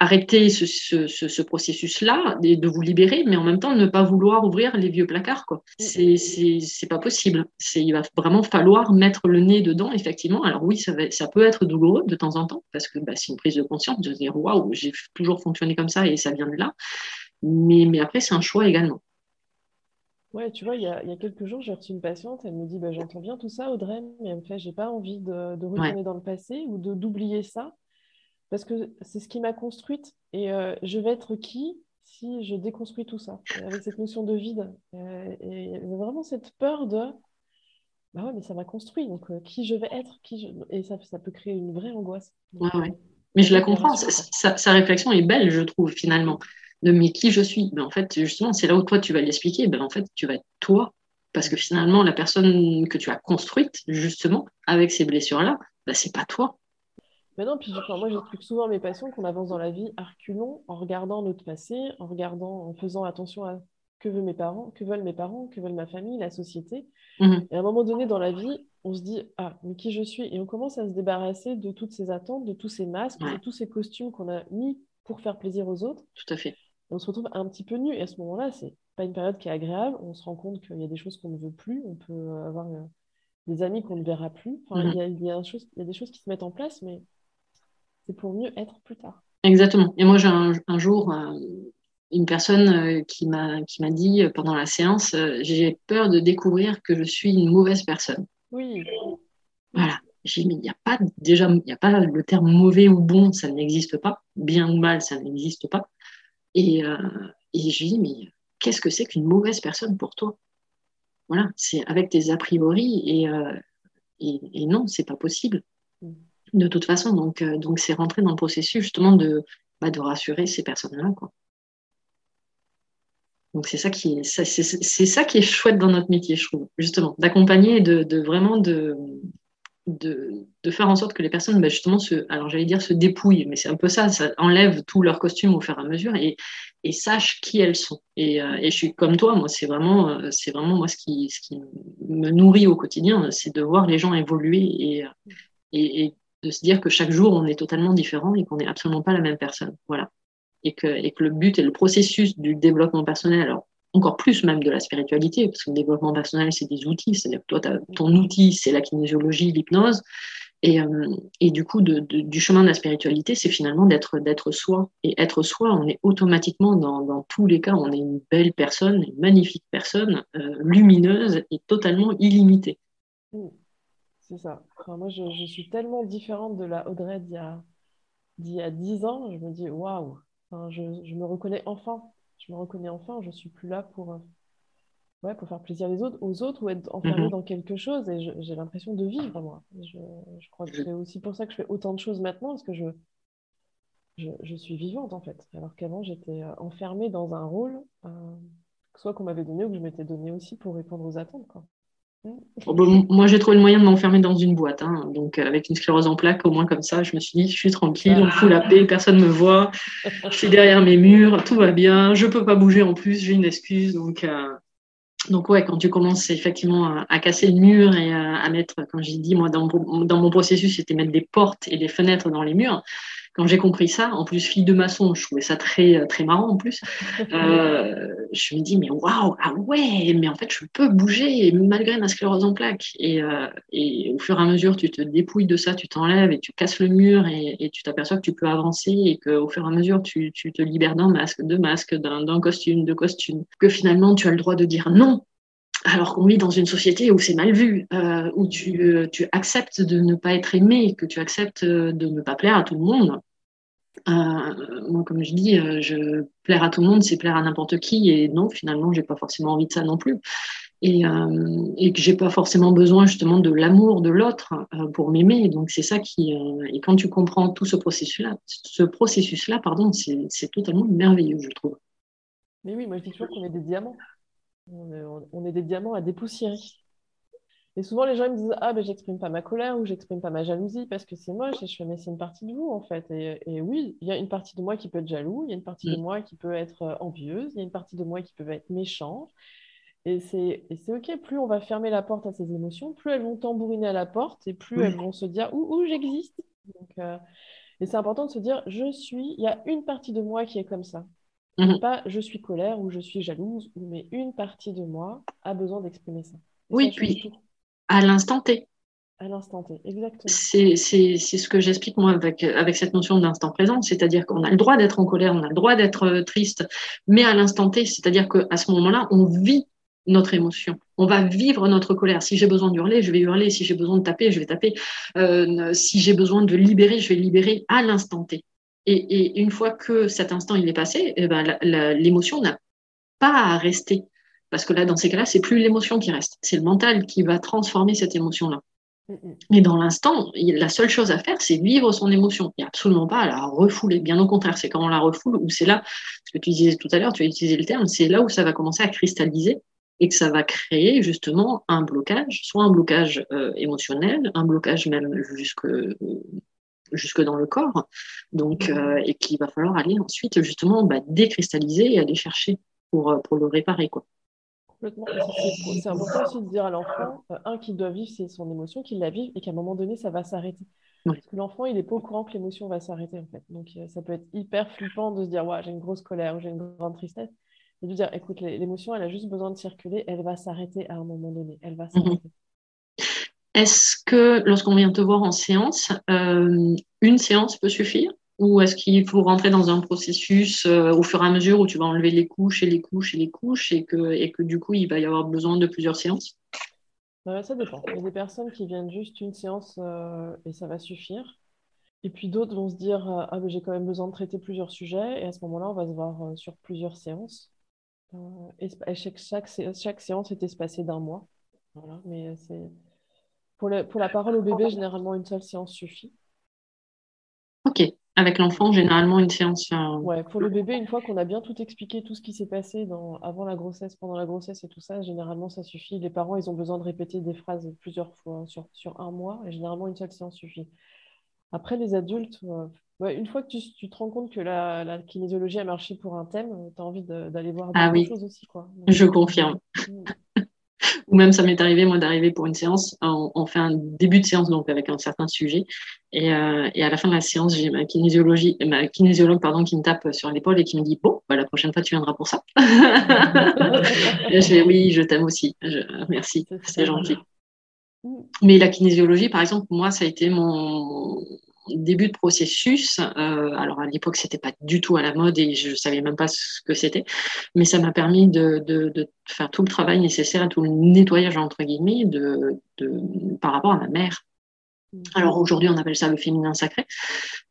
arrêter ce, ce, ce, processus-là et de vous libérer, mais en même temps ne pas vouloir ouvrir les vieux placards. Quoi. Mm. C'est, c'est, c'est pas possible. C'est, il va vraiment falloir mettre le nez dedans, effectivement. Alors oui, ça, va, ça peut être douloureux de temps en temps, parce que bah, c'est une prise de conscience de se dire waouh, j'ai toujours fonctionné comme ça et ça vient de là. Mais, mais après, c'est un choix également. Ouais, tu vois, il y a, il y a quelques jours, j'ai reçu une patiente, elle me dit bah, J'entends bien tout ça, Audrey, mais elle me fait J'ai pas envie de, de retourner dans le passé ou de, d'oublier ça parce que c'est ce qui m'a construite. Et euh, je vais être qui si je déconstruis tout ça, avec cette notion de vide. Euh, et vraiment cette peur de, bah ouais, mais ça m'a construit, donc euh, qui je vais être, qui je... et ça, ça peut créer une vraie angoisse. ouais, ouais. Mais je la comprends, sa, réflexion est belle, je trouve, finalement. De mais qui je suis? Ben, En fait, justement, c'est là où toi, tu vas l'expliquer. Ben, en fait, tu vas être toi. Parce que finalement, la personne que tu as construite, justement, avec ces blessures-là, ben, c'est pas toi. Mais non, puis moi j'explique souvent à mes patients qu'on avance dans la vie à reculons en regardant notre passé, en regardant, en faisant attention à que veulent mes parents, que veulent mes parents, que veulent ma famille, la société. Mhm. Et à un moment donné dans la vie, on se dit ah mais qui je suis? Et on commence à se débarrasser de toutes ces attentes, de tous ces masques, de tous ces costumes qu'on a mis pour faire plaisir aux autres. Tout à fait. Et on se retrouve un petit peu nu et à ce moment-là, c'est pas une période qui est agréable. On se rend compte qu'il y a des choses qu'on ne veut plus. On peut avoir euh, des amis qu'on ne verra plus. Enfin, mhm. il, y a, il, y a chose, il y a des choses qui se mettent en place, mais c'est pour mieux être plus tard. Exactement. Et moi, j'ai un, jour euh, une personne euh, qui m'a qui m'a dit euh, pendant la séance, j'ai peur de découvrir que je suis une mauvaise personne. Oui. Voilà. J'ai dit, il n'y a pas déjà, il n'y a pas le terme mauvais ou bon, ça n'existe pas. Bien ou mal, ça n'existe pas. Et, et je lui dis, mais qu'est-ce que c'est qu'une mauvaise personne pour toi? Voilà, c'est avec tes a priori et, et, et non, c'est pas possible. De toute façon. Donc, euh, donc c'est rentrer dans le processus justement de, bah, rassurer ces personnes-là. Donc c'est ça qui est, chouette dans notre métier, je trouve, justement, d'accompagner et de, vraiment de, faire en sorte que les personnes, bah, justement, se, alors j'allais dire se dépouillent, mais c'est un peu ça, ça enlève tout leur costume au fur et à mesure et, et sachent qui elles sont. Et, euh, je suis comme toi, moi, c'est vraiment, euh, moi ce qui, me nourrit au quotidien, c'est de voir les gens évoluer et de se dire que chaque jour, on est totalement différent et qu'on n'est absolument pas la même personne. Voilà. Et que, et que le but et le processus du développement personnel, alors encore plus même de la spiritualité, parce que le développement personnel, c'est des outils, c'est-à-dire que toi, ton outil, c'est la kinésiologie, l'hypnose, et, euh, et, du coup, du chemin de la spiritualité, c'est finalement d'être soi. Et être soi, on est automatiquement, dans, dans, tous les cas, on est une belle personne, une magnifique personne, euh, lumineuse et totalement illimitée. C'est ça. moi, je, suis tellement différente de la Audrey d'il y a, d'il y a 10 ans. Je me dis, waouh, je, je, me reconnais enfin. Je me reconnais enfin. Je suis plus là pour, euh, ouais, pour faire plaisir les autres, aux autres ou être enfermée mhm. dans quelque chose. Et j'ai l'impression de vivre, moi. Je, je crois que c'est aussi pour ça que je fais autant de choses maintenant, parce que je, je, je suis vivante, en fait. Alors qu'avant, j'étais euh, enfermée dans un rôle, euh, soit qu'on m'avait donné ou que je m'étais donné aussi pour répondre aux attentes. Quoi. Moi, j'ai trouvé le moyen de m'enfermer dans une boîte. Hein. Donc, avec une sclérose en plaques, au moins comme ça, je me suis dit, je suis tranquille, on fout la paix, personne ne me voit, je suis derrière mes murs, tout va bien, je peux pas bouger en plus, j'ai une excuse. Donc, euh, quand tu commences effectivement à, casser le mur et à, mettre, comme j'ai dit, moi, dans mon processus, c'était mettre des portes et des fenêtres dans les murs quand j'ai compris ça, en plus fille de maçon, je trouvais ça très euh, très marrant en plus. Euh, je me dis mais waouh ah ouais mais en fait je peux bouger malgré ma sclérose en plaques. Et, euh, et, au fur et à mesure tu te dépouilles de ça, tu t'enlèves et tu casses le mur et, et tu t'aperçois que tu peux avancer et que au fur et à mesure tu, tu te libères d'un masque, de masque, d'un costume, de costume, que finalement tu as le droit de dire non. Alors qu'on vit dans une société où c'est mal vu, euh, où tu, tu, acceptes de ne pas être aimé, que tu acceptes de ne pas plaire à tout le monde, moi, comme je dis, euh, je plaire à tout le monde, c'est plaire à n'importe qui. Et non, finalement, j'ai pas forcément envie de ça non plus. Et, euh, et que j'ai pas forcément besoin justement de l'amour de l'autre pour m'aimer. Donc c'est ça qui et quand tu comprends tout ce processus-là, ce processus-là, pardon, c'est totalement merveilleux, je trouve. Mais oui, moi je dis toujours qu'on est des diamants. on est des diamants à dépoussiérer. Et souvent, les gens me disent Ah, ben, j'exprime pas ma colère ou j'exprime pas ma jalousie parce que c'est moche. Et je fais Mais c'est une partie de vous, en fait. Et, oui, il y a une partie de moi qui peut être jaloux, il y a une partie de mm. moi qui peut être euh, envieuse, il y a une partie de moi qui peut être méchante. Et c'est OK. Plus on va fermer la porte à ces émotions, plus elles vont tambouriner à la porte et plus elles vont se dire Où, où j'existe euh, Et c'est important de se dire Je suis, il y a une partie de moi qui est comme ça. Mm-hmm. Pas je suis colère ou je suis jalouse, mais une partie de moi a besoin d'exprimer ça. oui, puis à l'instant T. À l'instant T, exactement. C'est ce que j'explique moi avec, avec cette notion d'instant présent, c'est-à-dire qu'on a le droit d'être en colère, on a le droit d'être euh, triste, mais à l'instant T, c'est-à-dire qu'à ce moment-là, on vit notre émotion. On va vivre notre colère. Si j'ai besoin d'hurler, je vais hurler. Si j'ai besoin de taper, je vais taper. Euh, si j'ai besoin de libérer, je vais libérer à l'instant T. Et, et, une fois que cet instant il est passé, eh ben, l'émotion n'a pas à rester. Parce que là, dans ces cas-là, c'est plus l'émotion qui reste, c'est le mental qui va transformer cette émotion-là. Mais dans l'instant, la seule chose à faire, c'est vivre son émotion. Il n'y a absolument pas à la refouler. Bien au contraire, c'est quand on la refoule où c'est là, ce que tu disais tout à l'heure, tu as utilisé le terme, c'est là où ça va commencer à cristalliser et que ça va créer justement un blocage, soit un blocage euh, émotionnel, un blocage même jusque, jusque dans le corps, donc, euh, et qu'il va falloir aller ensuite justement bah, décristalliser et aller chercher pour, euh, pour le réparer. Quoi. C'est important aussi de dire à l'enfant, euh, un, qu'il doit vivre son émotion, qu'il la vive et qu'à un moment donné, ça va s'arrêter. Parce que l'enfant, il n'est pas au courant que l'émotion va s'arrêter, en fait. Donc, euh, ça peut être hyper flippant de se dire, ouais, j'ai une grosse colère ou j'ai une grande tristesse. Et de dire, écoute, l'émotion, elle a juste besoin de circuler, elle va s'arrêter à un moment donné. Elle va mhm. s'arrêter. Est-ce que, lorsqu'on vient te voir en séance, euh, une séance peut suffire? Ou est-ce qu'il faut rentrer dans un processus euh, au fur et à mesure où tu vas enlever les couches et les couches et les couches et que, et que du coup, il va y avoir besoin de plusieurs séances? Euh, Ça dépend. Il y a des personnes qui viennent juste une séance euh, et ça va suffire. Et puis d'autres vont se dire Ah, mais j'ai quand même besoin de traiter plusieurs sujets. Et à ce moment-là, on va se voir sur plusieurs séances. et chaque, chaque, chaque, séance est espacée d'un mois. Voilà. Mais c'est... Pour, pour la parole au bébé, généralement, une seule séance suffit. Ok. Avec l'enfant, généralement, une séance. Euh, ouais, pour le bébé, une fois qu'on a bien tout expliqué, tout ce qui s'est passé dans, avant la grossesse, pendant la grossesse et tout ça, généralement, ça suffit. Les parents, ils ont besoin de répéter des phrases plusieurs fois sur, sur un mois, et généralement, une seule séance suffit. Après, les adultes, euh, une fois que tu, tu, te rends compte que la, la, kinésiologie a marché pour un thème, tu as envie d'aller voir ah, oui. choses aussi. Quoi. Je confirme. Mm. Ou même ça m'est arrivé, moi, d'arriver pour une séance. On, fait un début de séance donc avec un certain sujet. Et, euh, et à la fin de la séance, j'ai ma, kinésiologie, ma kinésiologue pardon, qui me tape sur l'épaule et qui me dit Bon, bah, la prochaine fois, tu viendras pour ça. et je vais Oui, je t'aime aussi. Je, merci, c'est gentil. Mais la kinésiologie, par exemple, moi, ça a été mon, début de processus. Euh, alors à l'époque, c'était pas du tout à la mode et je savais même pas ce que c'était, mais ça m'a permis de, faire tout le travail nécessaire, tout le nettoyage entre guillemets de par rapport à ma mère. Alors aujourd'hui, on appelle ça le féminin sacré.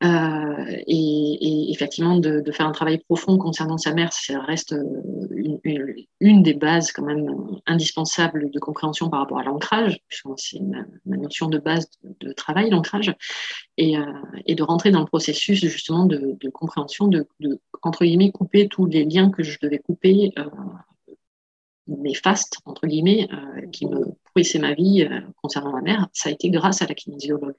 Euh, et, effectivement, de, faire un travail profond concernant sa mère, ça reste euh, une, des bases quand même indispensables de compréhension par rapport à l'ancrage, puisque c'est ma, notion de base de, travail, l'ancrage, et, euh, de rentrer dans le processus justement de, compréhension, de, entre guillemets, couper tous les liens que je devais couper euh, néfaste, entre guillemets, euh, qui me pourrissait ma vie euh, concernant ma mère, ça a été grâce à la kinésiologue.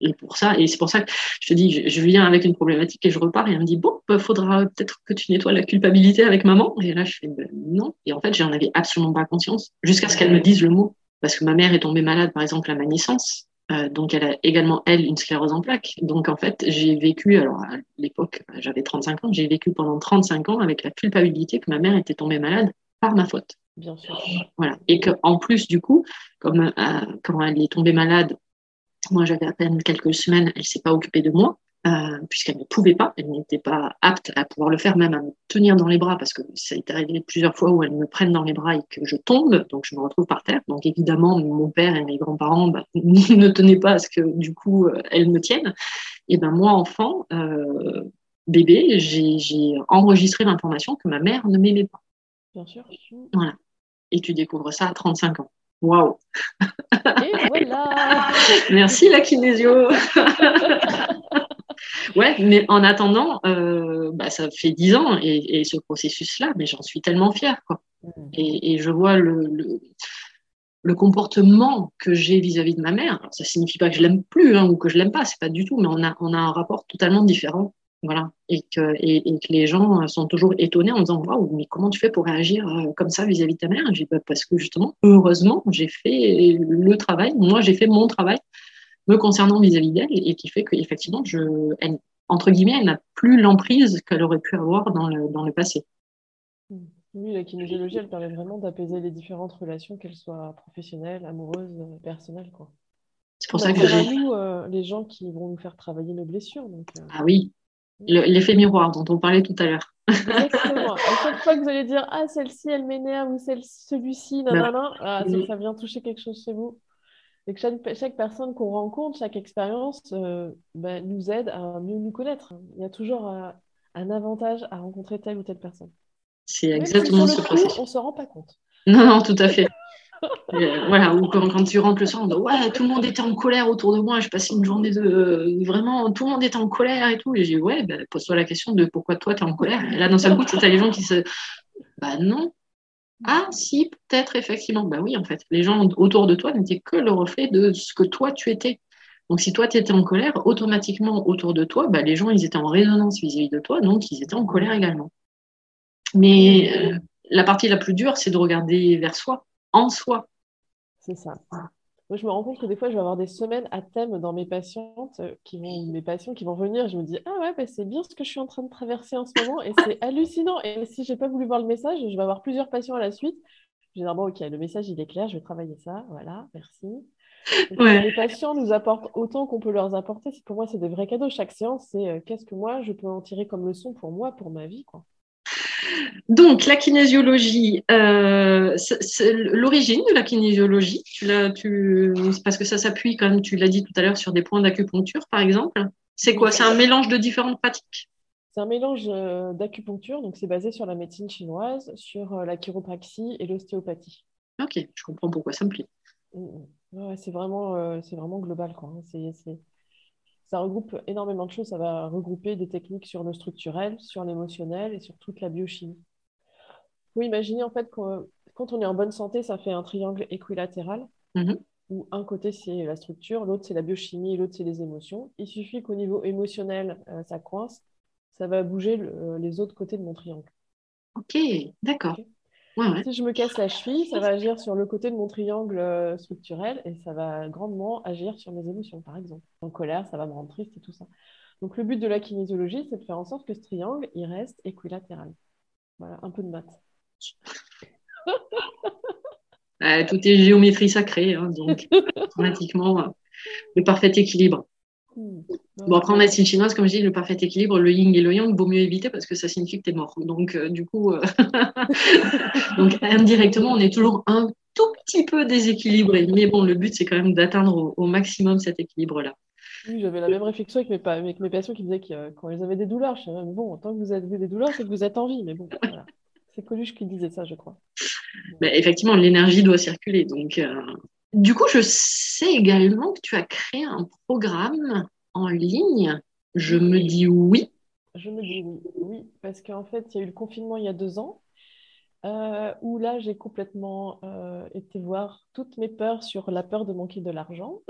Et pour ça, et c'est pour ça que je te dis, je, je, viens avec une problématique et je repars et elle me dit bon, bah, faudra peut-être que tu nettoies la culpabilité avec maman. Et là, je fais ben, non. Et en fait, j'en avais absolument pas conscience jusqu'à ce qu'elle me dise le mot, parce que ma mère est tombée malade, par exemple, à ma naissance. Euh, donc, elle a également, elle, une sclérose en plaques. Donc, en fait, j'ai vécu, alors à l'époque, j'avais 35 ans, j'ai vécu pendant 35 ans avec la culpabilité que ma mère était tombée malade par ma faute. Bien sûr. Voilà. Et qu'en plus, du coup, comme euh, quand elle est tombée malade, moi j'avais à peine quelques semaines, elle s'est pas occupée de moi, euh, puisqu'elle ne pouvait pas, elle n'était pas apte à pouvoir le faire, même à me tenir dans les bras, parce que ça est arrivé plusieurs fois où elle me prenne dans les bras et que je tombe, donc je me retrouve par terre. Donc évidemment, mon père et mes grands-parents bah, ne tenaient pas à ce que du coup euh, elle me tienne. Et ben moi, enfant, euh, bébé, j'ai enregistré l'information que ma mère ne m'aimait pas. Bien sûr. Voilà. Et tu découvres ça à 35 ans. Waouh Et voilà Merci la kinésio Ouais, mais en attendant, euh, bah, ça fait 10 ans et, et ce processus-là, mais j'en suis tellement fière. Quoi. Mmh. Et, et, je vois le, le, le comportement que j'ai vis-à-vis de ma mère. Alors, ça signifie pas que je l'aime plus hein, ou que je l'aime pas, c'est pas du tout, mais on a, on a un rapport totalement différent voilà. Et que, et, et, que les gens sont toujours étonnés en disant Waouh, mais comment tu fais pour réagir euh, comme ça vis-à-vis de ta mère? J'ai bah, Parce que justement, heureusement, j'ai fait le travail, moi j'ai fait mon travail me concernant vis-à-vis d'elle et qui fait qu'effectivement, elle, entre guillemets, elle n'a plus l'emprise qu'elle aurait pu avoir dans le, dans le passé. Oui, la kinésiologie, elle permet vraiment d'apaiser les différentes relations, qu'elles soient professionnelles, amoureuses, personnelles. Quoi. C'est pour ça que j'ai. nous, euh, les gens qui vont nous faire travailler nos blessures. Donc, euh... Ah oui, l'effet miroir dont on parlait tout à l'heure. Exactement. À chaque fois que vous allez dire ah celle-ci elle m'énerve ou celui-ci nanana, ah, que ça vient toucher quelque chose chez vous. Et que chaque, chaque personne qu'on rencontre, chaque expérience euh, bah, nous aide à mieux nous connaître. Il y a toujours euh, un avantage à rencontrer telle ou telle personne. C'est exactement si ce processus. On ne se rend pas compte. Non, non, tout à fait. Euh, voilà, ou quand, tu rentres le soir, on dit ouais, tout le monde était en colère autour de moi. Je passais une journée de vraiment, tout le monde était en colère et tout. Et j'ai dit ouais, bah, pose-toi la question de pourquoi toi tu es en colère. Et là, d'un seul coup, tu as les gens qui se, bah non. Ah si, peut-être effectivement. Bah oui, en fait, les gens autour de toi n'étaient que le reflet de ce que toi tu étais. Donc si toi tu étais en colère, automatiquement autour de toi, bah, les gens ils étaient en résonance vis-à-vis de toi, donc ils étaient en colère également. Mais euh, la partie la plus dure, c'est de regarder vers soi en soi. C'est ça. Moi, je me rends compte que des fois, je vais avoir des semaines à thème dans mes patientes, euh, qui vont, mes patients qui vont venir. Je me dis, ah ouais, bah, c'est bien ce que je suis en train de traverser en ce moment et c'est hallucinant. Et si je n'ai pas voulu voir le message, je vais avoir plusieurs patients à la suite. Je bon, ok, le message, il est clair, je vais travailler ça. Voilà, merci. Ouais. Les patients nous apportent autant qu'on peut leur apporter. Pour moi, c'est des vrais cadeaux. Chaque séance, c'est euh, qu'est-ce que moi, je peux en tirer comme leçon pour moi, pour ma vie. Quoi. Donc, la kinésiologie, euh, l'origine de la kinésiologie, tu tu, parce que ça s'appuie, comme tu l'as dit tout à l'heure, sur des points d'acupuncture, par exemple. C'est quoi? C'est un mélange de différentes pratiques? C'est un mélange euh, d'acupuncture, donc c'est basé sur la médecine chinoise, sur euh, la chiropraxie et l'ostéopathie. Ok, je comprends pourquoi ça me plaît. Ouais, c'est vraiment, euh, vraiment global. Quoi. Hein. C'est ça regroupe énormément de choses. Ça va regrouper des techniques sur le structurel, sur l'émotionnel et sur toute la biochimie. Il faut imaginer en fait que quand on est en bonne santé, ça fait un triangle équilatéral mm-hmm. où un côté c'est la structure, l'autre c'est la biochimie et l'autre c'est les émotions. Il suffit qu'au niveau émotionnel, euh, ça coince, ça va bouger le, euh, les autres côtés de mon triangle. Ok, d'accord. Okay. Ouais, ouais. Si je me casse la cheville, ça va agir sur le côté de mon triangle euh, structurel et ça va grandement agir sur mes émotions, par exemple. En colère, ça va me rendre triste et tout ça. Donc le but de la kinésiologie, c'est de faire en sorte que ce triangle, il reste équilatéral. Voilà, un peu de maths. euh, tout est géométrie sacrée, hein, donc automatiquement, euh, le parfait équilibre. Bon, après, en médecine chinoise, comme je dis, le parfait équilibre, le yin et le yang, vaut mieux éviter parce que ça signifie que tu es mort. Donc, euh, du coup, euh, donc, indirectement, on est toujours un tout petit peu déséquilibré. Mais bon, le but, c'est quand même d'atteindre au, maximum cet équilibre-là. Oui, j'avais la même réflexion avec mes, avec mes patients qui disaient que euh, quand ils avaient des douleurs, je disais, bon, tant que vous avez des douleurs, c'est que vous êtes en vie. Mais bon, voilà. C'est Coluche qui disait ça, je crois. Mais effectivement, l'énergie doit circuler. Donc, du coup, je sais également que tu as créé un programme en ligne. Je me dis oui. Je me dis oui, oui, parce qu'en fait, il y a eu le confinement il y a deux ans, euh, où là, j'ai complètement euh, été voir toutes mes peurs sur la peur de manquer de l'argent.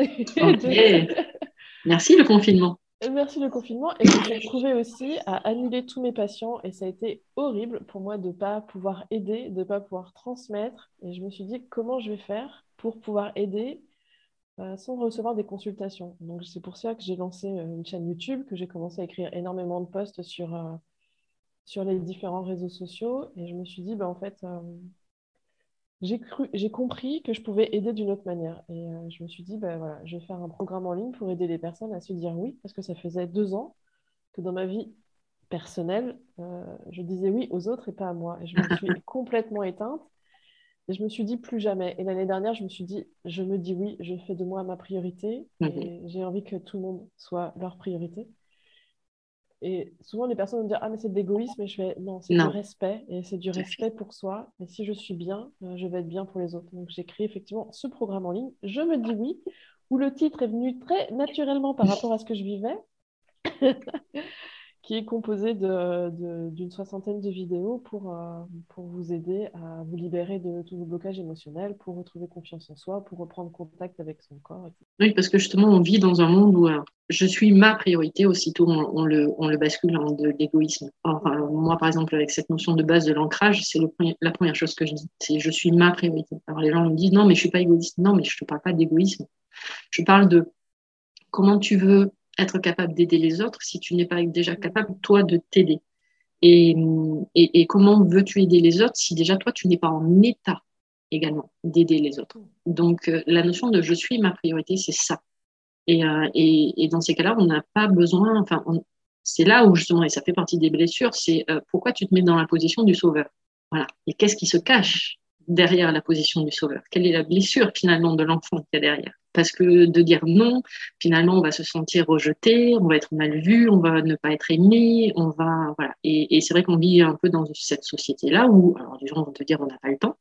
Merci le confinement. Merci le confinement. Et me suis aussi à annuler tous mes patients. Et ça a été horrible pour moi de ne pas pouvoir aider, de ne pas pouvoir transmettre. Et je me suis dit, comment je vais faire pour pouvoir aider euh, sans recevoir des consultations. Donc c'est pour ça que j'ai lancé euh, une chaîne YouTube, que j'ai commencé à écrire énormément de posts sur, euh, sur les différents réseaux sociaux. Et je me suis dit, bah, en fait, j'ai cru, j'ai compris que je pouvais aider d'une autre manière. Et je me suis dit, bah, voilà, je vais faire un programme en ligne pour aider les personnes à se dire oui, parce que ça faisait deux ans que dans ma vie personnelle, je disais oui aux autres et pas à moi. Et je me suis complètement éteinte. Et je me suis dit plus jamais. Et l'année dernière, je me suis dit, je me dis oui, je fais de moi ma priorité. Mhm. Et j'ai envie que tout le monde soit leur priorité. Et souvent, les personnes vont me dire, ah, mais c'est de l'égoïsme. Et je fais, non, c'est du respect. Et c'est du respect pour soi. Et si je suis bien, euh, je vais être bien pour les autres. Donc, j'ai créé effectivement ce programme en ligne. Je me dis oui, où le titre est venu très naturellement par rapport à ce que je vivais. qui est composé d'une soixantaine de vidéos pour, euh, pour vous aider à vous libérer de tous vos blocages émotionnels, pour retrouver confiance en soi, pour reprendre contact avec son corps. Oui, parce que justement, on vit dans un monde où euh, je suis ma priorité, aussitôt on, le, on le bascule en de l'égoïsme. moi, par exemple, avec cette notion de base de l'ancrage, c'est la première chose que je dis, c'est je suis ma priorité. Alors les gens me disent, non, mais je suis pas égoïste. Non, mais je ne te parle pas d'égoïsme. Je parle de comment tu veux être capable d'aider les autres si tu n'es pas déjà capable, toi, de t'aider et, et, comment veux-tu aider les autres si déjà, toi, tu n'es pas en état également d'aider les autres? Donc, euh, la notion de je suis ma priorité, c'est ça. Et, euh, et, dans ces cas-là, on n'a pas besoin, enfin, c'est là où justement, et ça fait partie des blessures, c'est euh, pourquoi tu te mets dans la position du sauveur? Voilà. Et qu'est-ce qui se cache? Derrière la position du sauveur Quelle est la blessure finalement de l'enfant qui est derrière? Parce que de dire non, finalement, on va se sentir rejeté, on va être mal vu, on va ne pas être aimé, on va voilà. Et, c'est vrai qu'on vit un peu dans cette société-là où, alors les gens vont te dire on n'a pas le temps.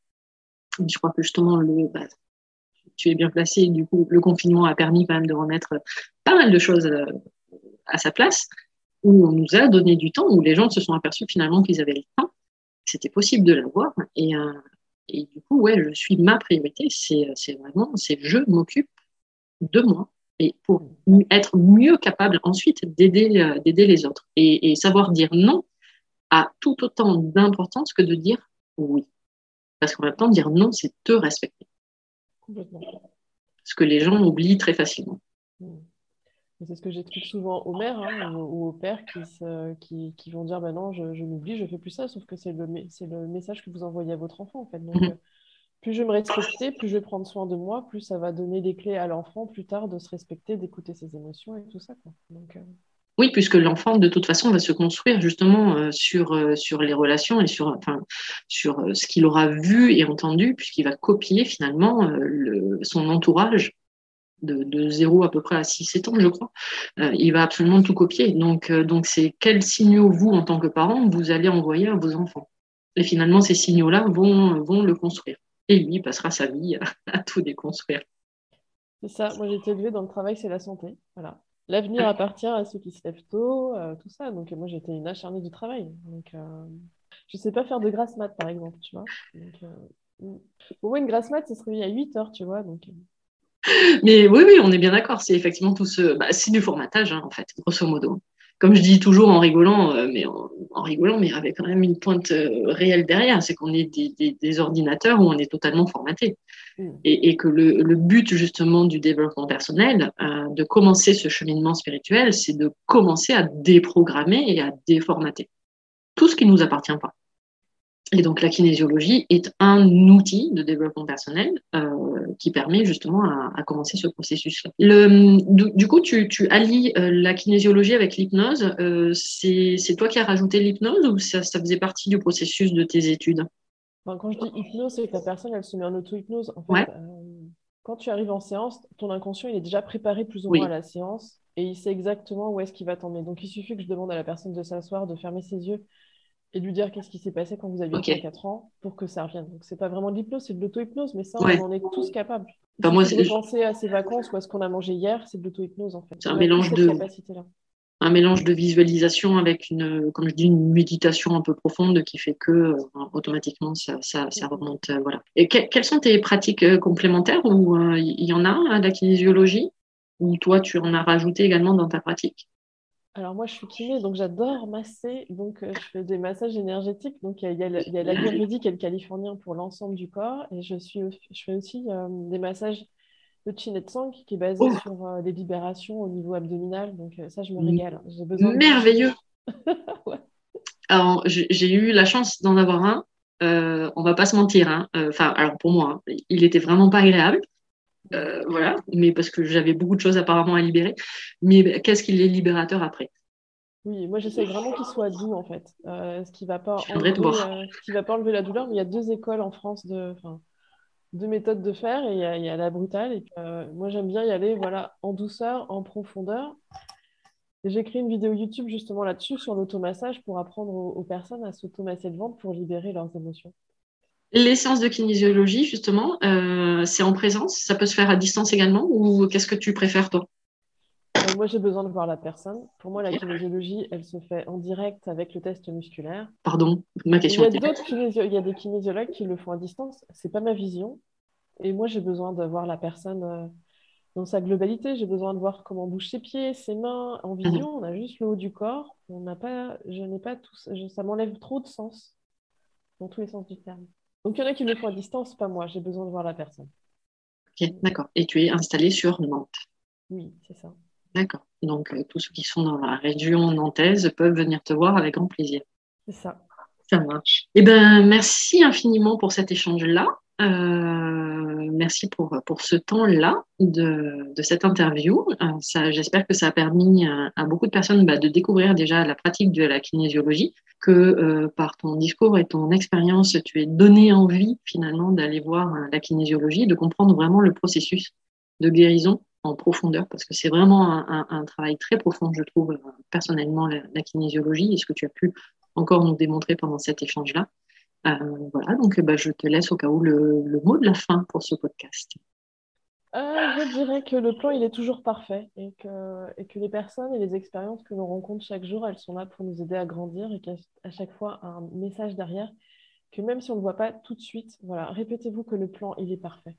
Je crois que justement le bah, tu es bien placé. Du coup, le confinement a permis quand même de remettre pas mal de choses euh, à sa place, où on nous a donné du temps, où les gens se sont aperçus finalement qu'ils avaient le temps, c'était possible de l'avoir. Et, euh, et du coup, ouais, je suis ma priorité, c'est vraiment, c'est je m'occupe de moi et pour être mieux capable ensuite d'aider euh, d'aider les autres et, savoir dire non a tout autant d'importance que de dire oui. Parce qu'en même temps, dire non, c'est te respecter. Ce que les gens oublient très facilement. C'est ce que j'explique souvent aux mères hein, ou, aux pères qui, qui, vont dire bah non, je, je m'oublie, je fais plus ça, sauf que c'est le, le message que vous envoyez à votre enfant en fait. Donc, mhm. euh, plus je vais me respecter, plus je vais prendre soin de moi, plus ça va donner des clés à l'enfant plus tard de se respecter, d'écouter ses émotions et tout ça. Donc, euh, Oui, puisque l'enfant, de toute façon, va se construire justement euh, sur, sur les relations et sur, enfin, sur ce qu'il aura vu et entendu, puisqu'il va copier finalement le, son entourage de, 0 à peu près à 6-7 ans, je crois, euh, il va absolument tout copier. Donc, euh, donc c'est quels signaux, vous, en tant que parent, vous allez envoyer à vos enfants. Et finalement, ces signaux-là vont, vont le construire. Et lui, il passera sa vie à, tout déconstruire. C'est ça. Moi, j'ai été élevée dans le travail, c'est la santé. Voilà. L'avenir appartient à ceux qui se lèvent tôt, euh, tout ça. Donc, moi, j'étais une acharnée du travail. Donc, je ne sais pas faire de grasse mat, par exemple, tu vois. Donc, pour moi, une grasse mat, ce serait à 8 heures, tu vois. Donc, mais oui, oui, on est bien d'accord. C'est effectivement tout ce. Bah, c'est du formatage, hein, en fait, grosso modo. Comme je dis toujours en rigolant, euh, mais en, rigolant, mais avec quand même une pointe euh, réelle derrière, c'est qu'on est des, ordinateurs où on est totalement formaté. Mm. Et, que le, but justement du développement personnel, euh, de commencer ce cheminement spirituel, c'est de commencer à déprogrammer et à déformater tout ce qui ne nous appartient pas. Et donc la kinésiologie est un outil de développement personnel euh, qui permet justement à, commencer ce processus-là. Du, du, coup, tu, tu allies euh, la kinésiologie avec l'hypnose. Euh, c'est toi qui as rajouté l'hypnose ou ça, ça, faisait partie du processus de tes études? Quand je dis hypnose, c'est que la personne, elle se met en auto-hypnose. En fait, quand tu arrives en séance, ton inconscient, il est déjà préparé plus ou moins à la séance et il sait exactement où est-ce qu'il va t'emmener. Donc, il suffit que je demande à la personne de s'asseoir, de fermer ses yeux et lui dire qu'est-ce qui s'est passé quand vous aviez okay. 4 ans pour que ça revienne. Donc, c'est pas vraiment de l'hypnose, c'est de l'auto-hypnose, mais ça, on en est tous capables. Bah, moi, c'est penser à ses vacances ou à ce qu'on a mangé hier, c'est de l'auto-hypnose en fait. C'est un mélange de un mélange de visualisation avec une, comme je dis, une méditation un peu profonde qui fait que euh, automatiquement ça, ça, ça, remonte. Euh, voilà. Et quelles sont tes pratiques euh, complémentaires ou il y en a à la kinésiologie? Ou toi tu en as rajouté également dans ta pratique? Alors moi, je suis kiné, donc j'adore masser. Donc euh, je fais des massages énergétiques. Donc il y a, y a l'ayurvédique et le californien pour l'ensemble du corps. Et je, suis, je fais aussi euh, des massages de Chinetsang qui est basé oh. sur euh, des libérations au niveau abdominal. Donc ça, je me régale. J'ai besoin Merveilleux. ouais. Alors j'ai eu la chance d'en avoir un. on va pas se mentir. Hein. Enfin, alors pour moi, hein, il était vraiment pas agréable. Euh, voilà, mais parce que j'avais beaucoup de choses apparemment à libérer. Mais qu'est-ce qu'il est libérateur après? Oui, moi j'essaie vraiment qu'il soit doux en fait, euh, ce qui va pas enlever, euh, qui va pas enlever la douleur. Mais il y a deux écoles en France de, deux méthodes de faire et il y, a, la brutale. Et moi j'aime bien y aller, voilà, en douceur, en profondeur. J'ai écrit une vidéo YouTube justement là-dessus sur l'automassage pour apprendre aux, aux personnes à s'automasser le ventre pour libérer leurs émotions. Les séances de kinésiologie, justement, euh, c'est en présence Ça peut se faire à distance également Ou qu'est-ce que tu préfères, toi? Euh, Moi, j'ai besoin de voir la personne. Pour moi, la kinésiologie, elle se fait en direct avec le test musculaire. Pardon, ma question. Il y a, il y a des kinésiologues qui le font à distance. C'est pas ma vision. Et moi, j'ai besoin de voir la personne euh, dans sa globalité. J'ai besoin de voir comment bougent ses pieds, ses mains. En vision, mhm. on a juste le haut du corps. On n'a pas, je n'ai pas tout. ça m'enlève trop de sens dans tous les sens du terme. Donc, il y en a qui le font à distance, pas moi. J'ai besoin de voir la personne. Ok, d'accord. Et tu es installé sur Nantes Oui, c'est ça. D'accord. Donc, euh, tous ceux qui sont dans la région nantaise peuvent venir te voir avec grand plaisir. C'est ça. Ça marche. Eh bien, merci infiniment pour cet échange-là. Euh, merci pour, pour ce temps-là de, de, cette interview. Euh, J'espère que ça a permis à, à beaucoup de personnes bah, de découvrir déjà la pratique de la kinésiologie, que euh, par ton discours et ton expérience, tu es donné envie finalement d'aller voir euh, la kinésiologie, de comprendre vraiment le processus de guérison en profondeur, parce que c'est vraiment un, un, travail très profond, je trouve, euh, personnellement, la kinésiologie, et ce que tu as pu encore nous démontrer pendant cet échange-là. Euh, voilà, donc bah, je te laisse au cas où le, le, mot de la fin pour ce podcast. Euh, je dirais que le plan, il est toujours parfait et que, et que les personnes et les expériences que l'on rencontre chaque jour, elles sont là pour nous aider à grandir et qu'à chaque fois, un message derrière, que même si on ne le voit pas tout de suite, voilà, répétez-vous que le plan, il est parfait.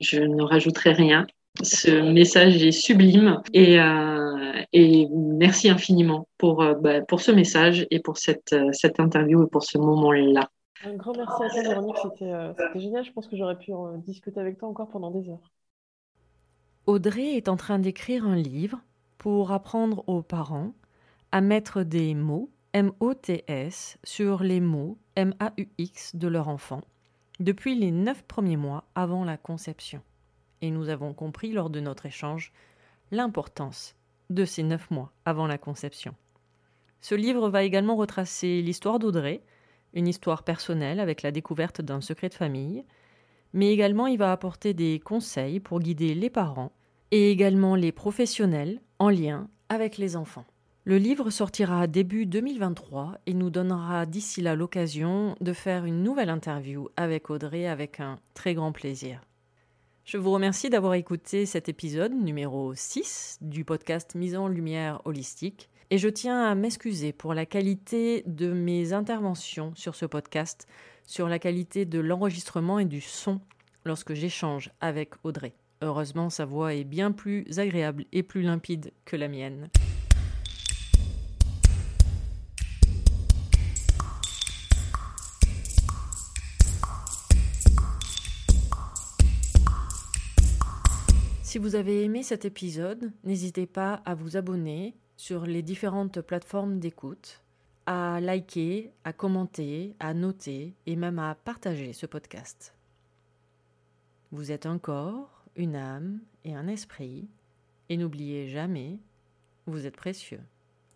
Je ne rajouterai rien. Ce message est sublime et, euh, et merci infiniment pour, euh, bah, pour ce message et pour cette, euh, cette interview et pour ce moment-là. Un grand merci à toi, Véronique. C'était génial. Je pense que j'aurais pu discuter avec toi encore pendant des heures. Audrey est en train d'écrire un livre pour apprendre aux parents à mettre des mots, M-O-T-S, sur les mots M-A-U-X de leur enfant depuis les neuf premiers mois avant la conception et nous avons compris lors de notre échange l'importance de ces neuf mois avant la conception. Ce livre va également retracer l'histoire d'Audrey, une histoire personnelle avec la découverte d'un secret de famille, mais également il va apporter des conseils pour guider les parents et également les professionnels en lien avec les enfants. Le livre sortira début 2023 et nous donnera d'ici là l'occasion de faire une nouvelle interview avec Audrey avec un très grand plaisir. Je vous remercie d'avoir écouté cet épisode numéro 6 du podcast Mise en lumière holistique et je tiens à m'excuser pour la qualité de mes interventions sur ce podcast, sur la qualité de l'enregistrement et du son lorsque j'échange avec Audrey. Heureusement, sa voix est bien plus agréable et plus limpide que la mienne. Si vous avez aimé cet épisode, n'hésitez pas à vous abonner sur les différentes plateformes d'écoute, à liker, à commenter, à noter et même à partager ce podcast. Vous êtes un corps, une âme et un esprit, et n'oubliez jamais, vous êtes précieux.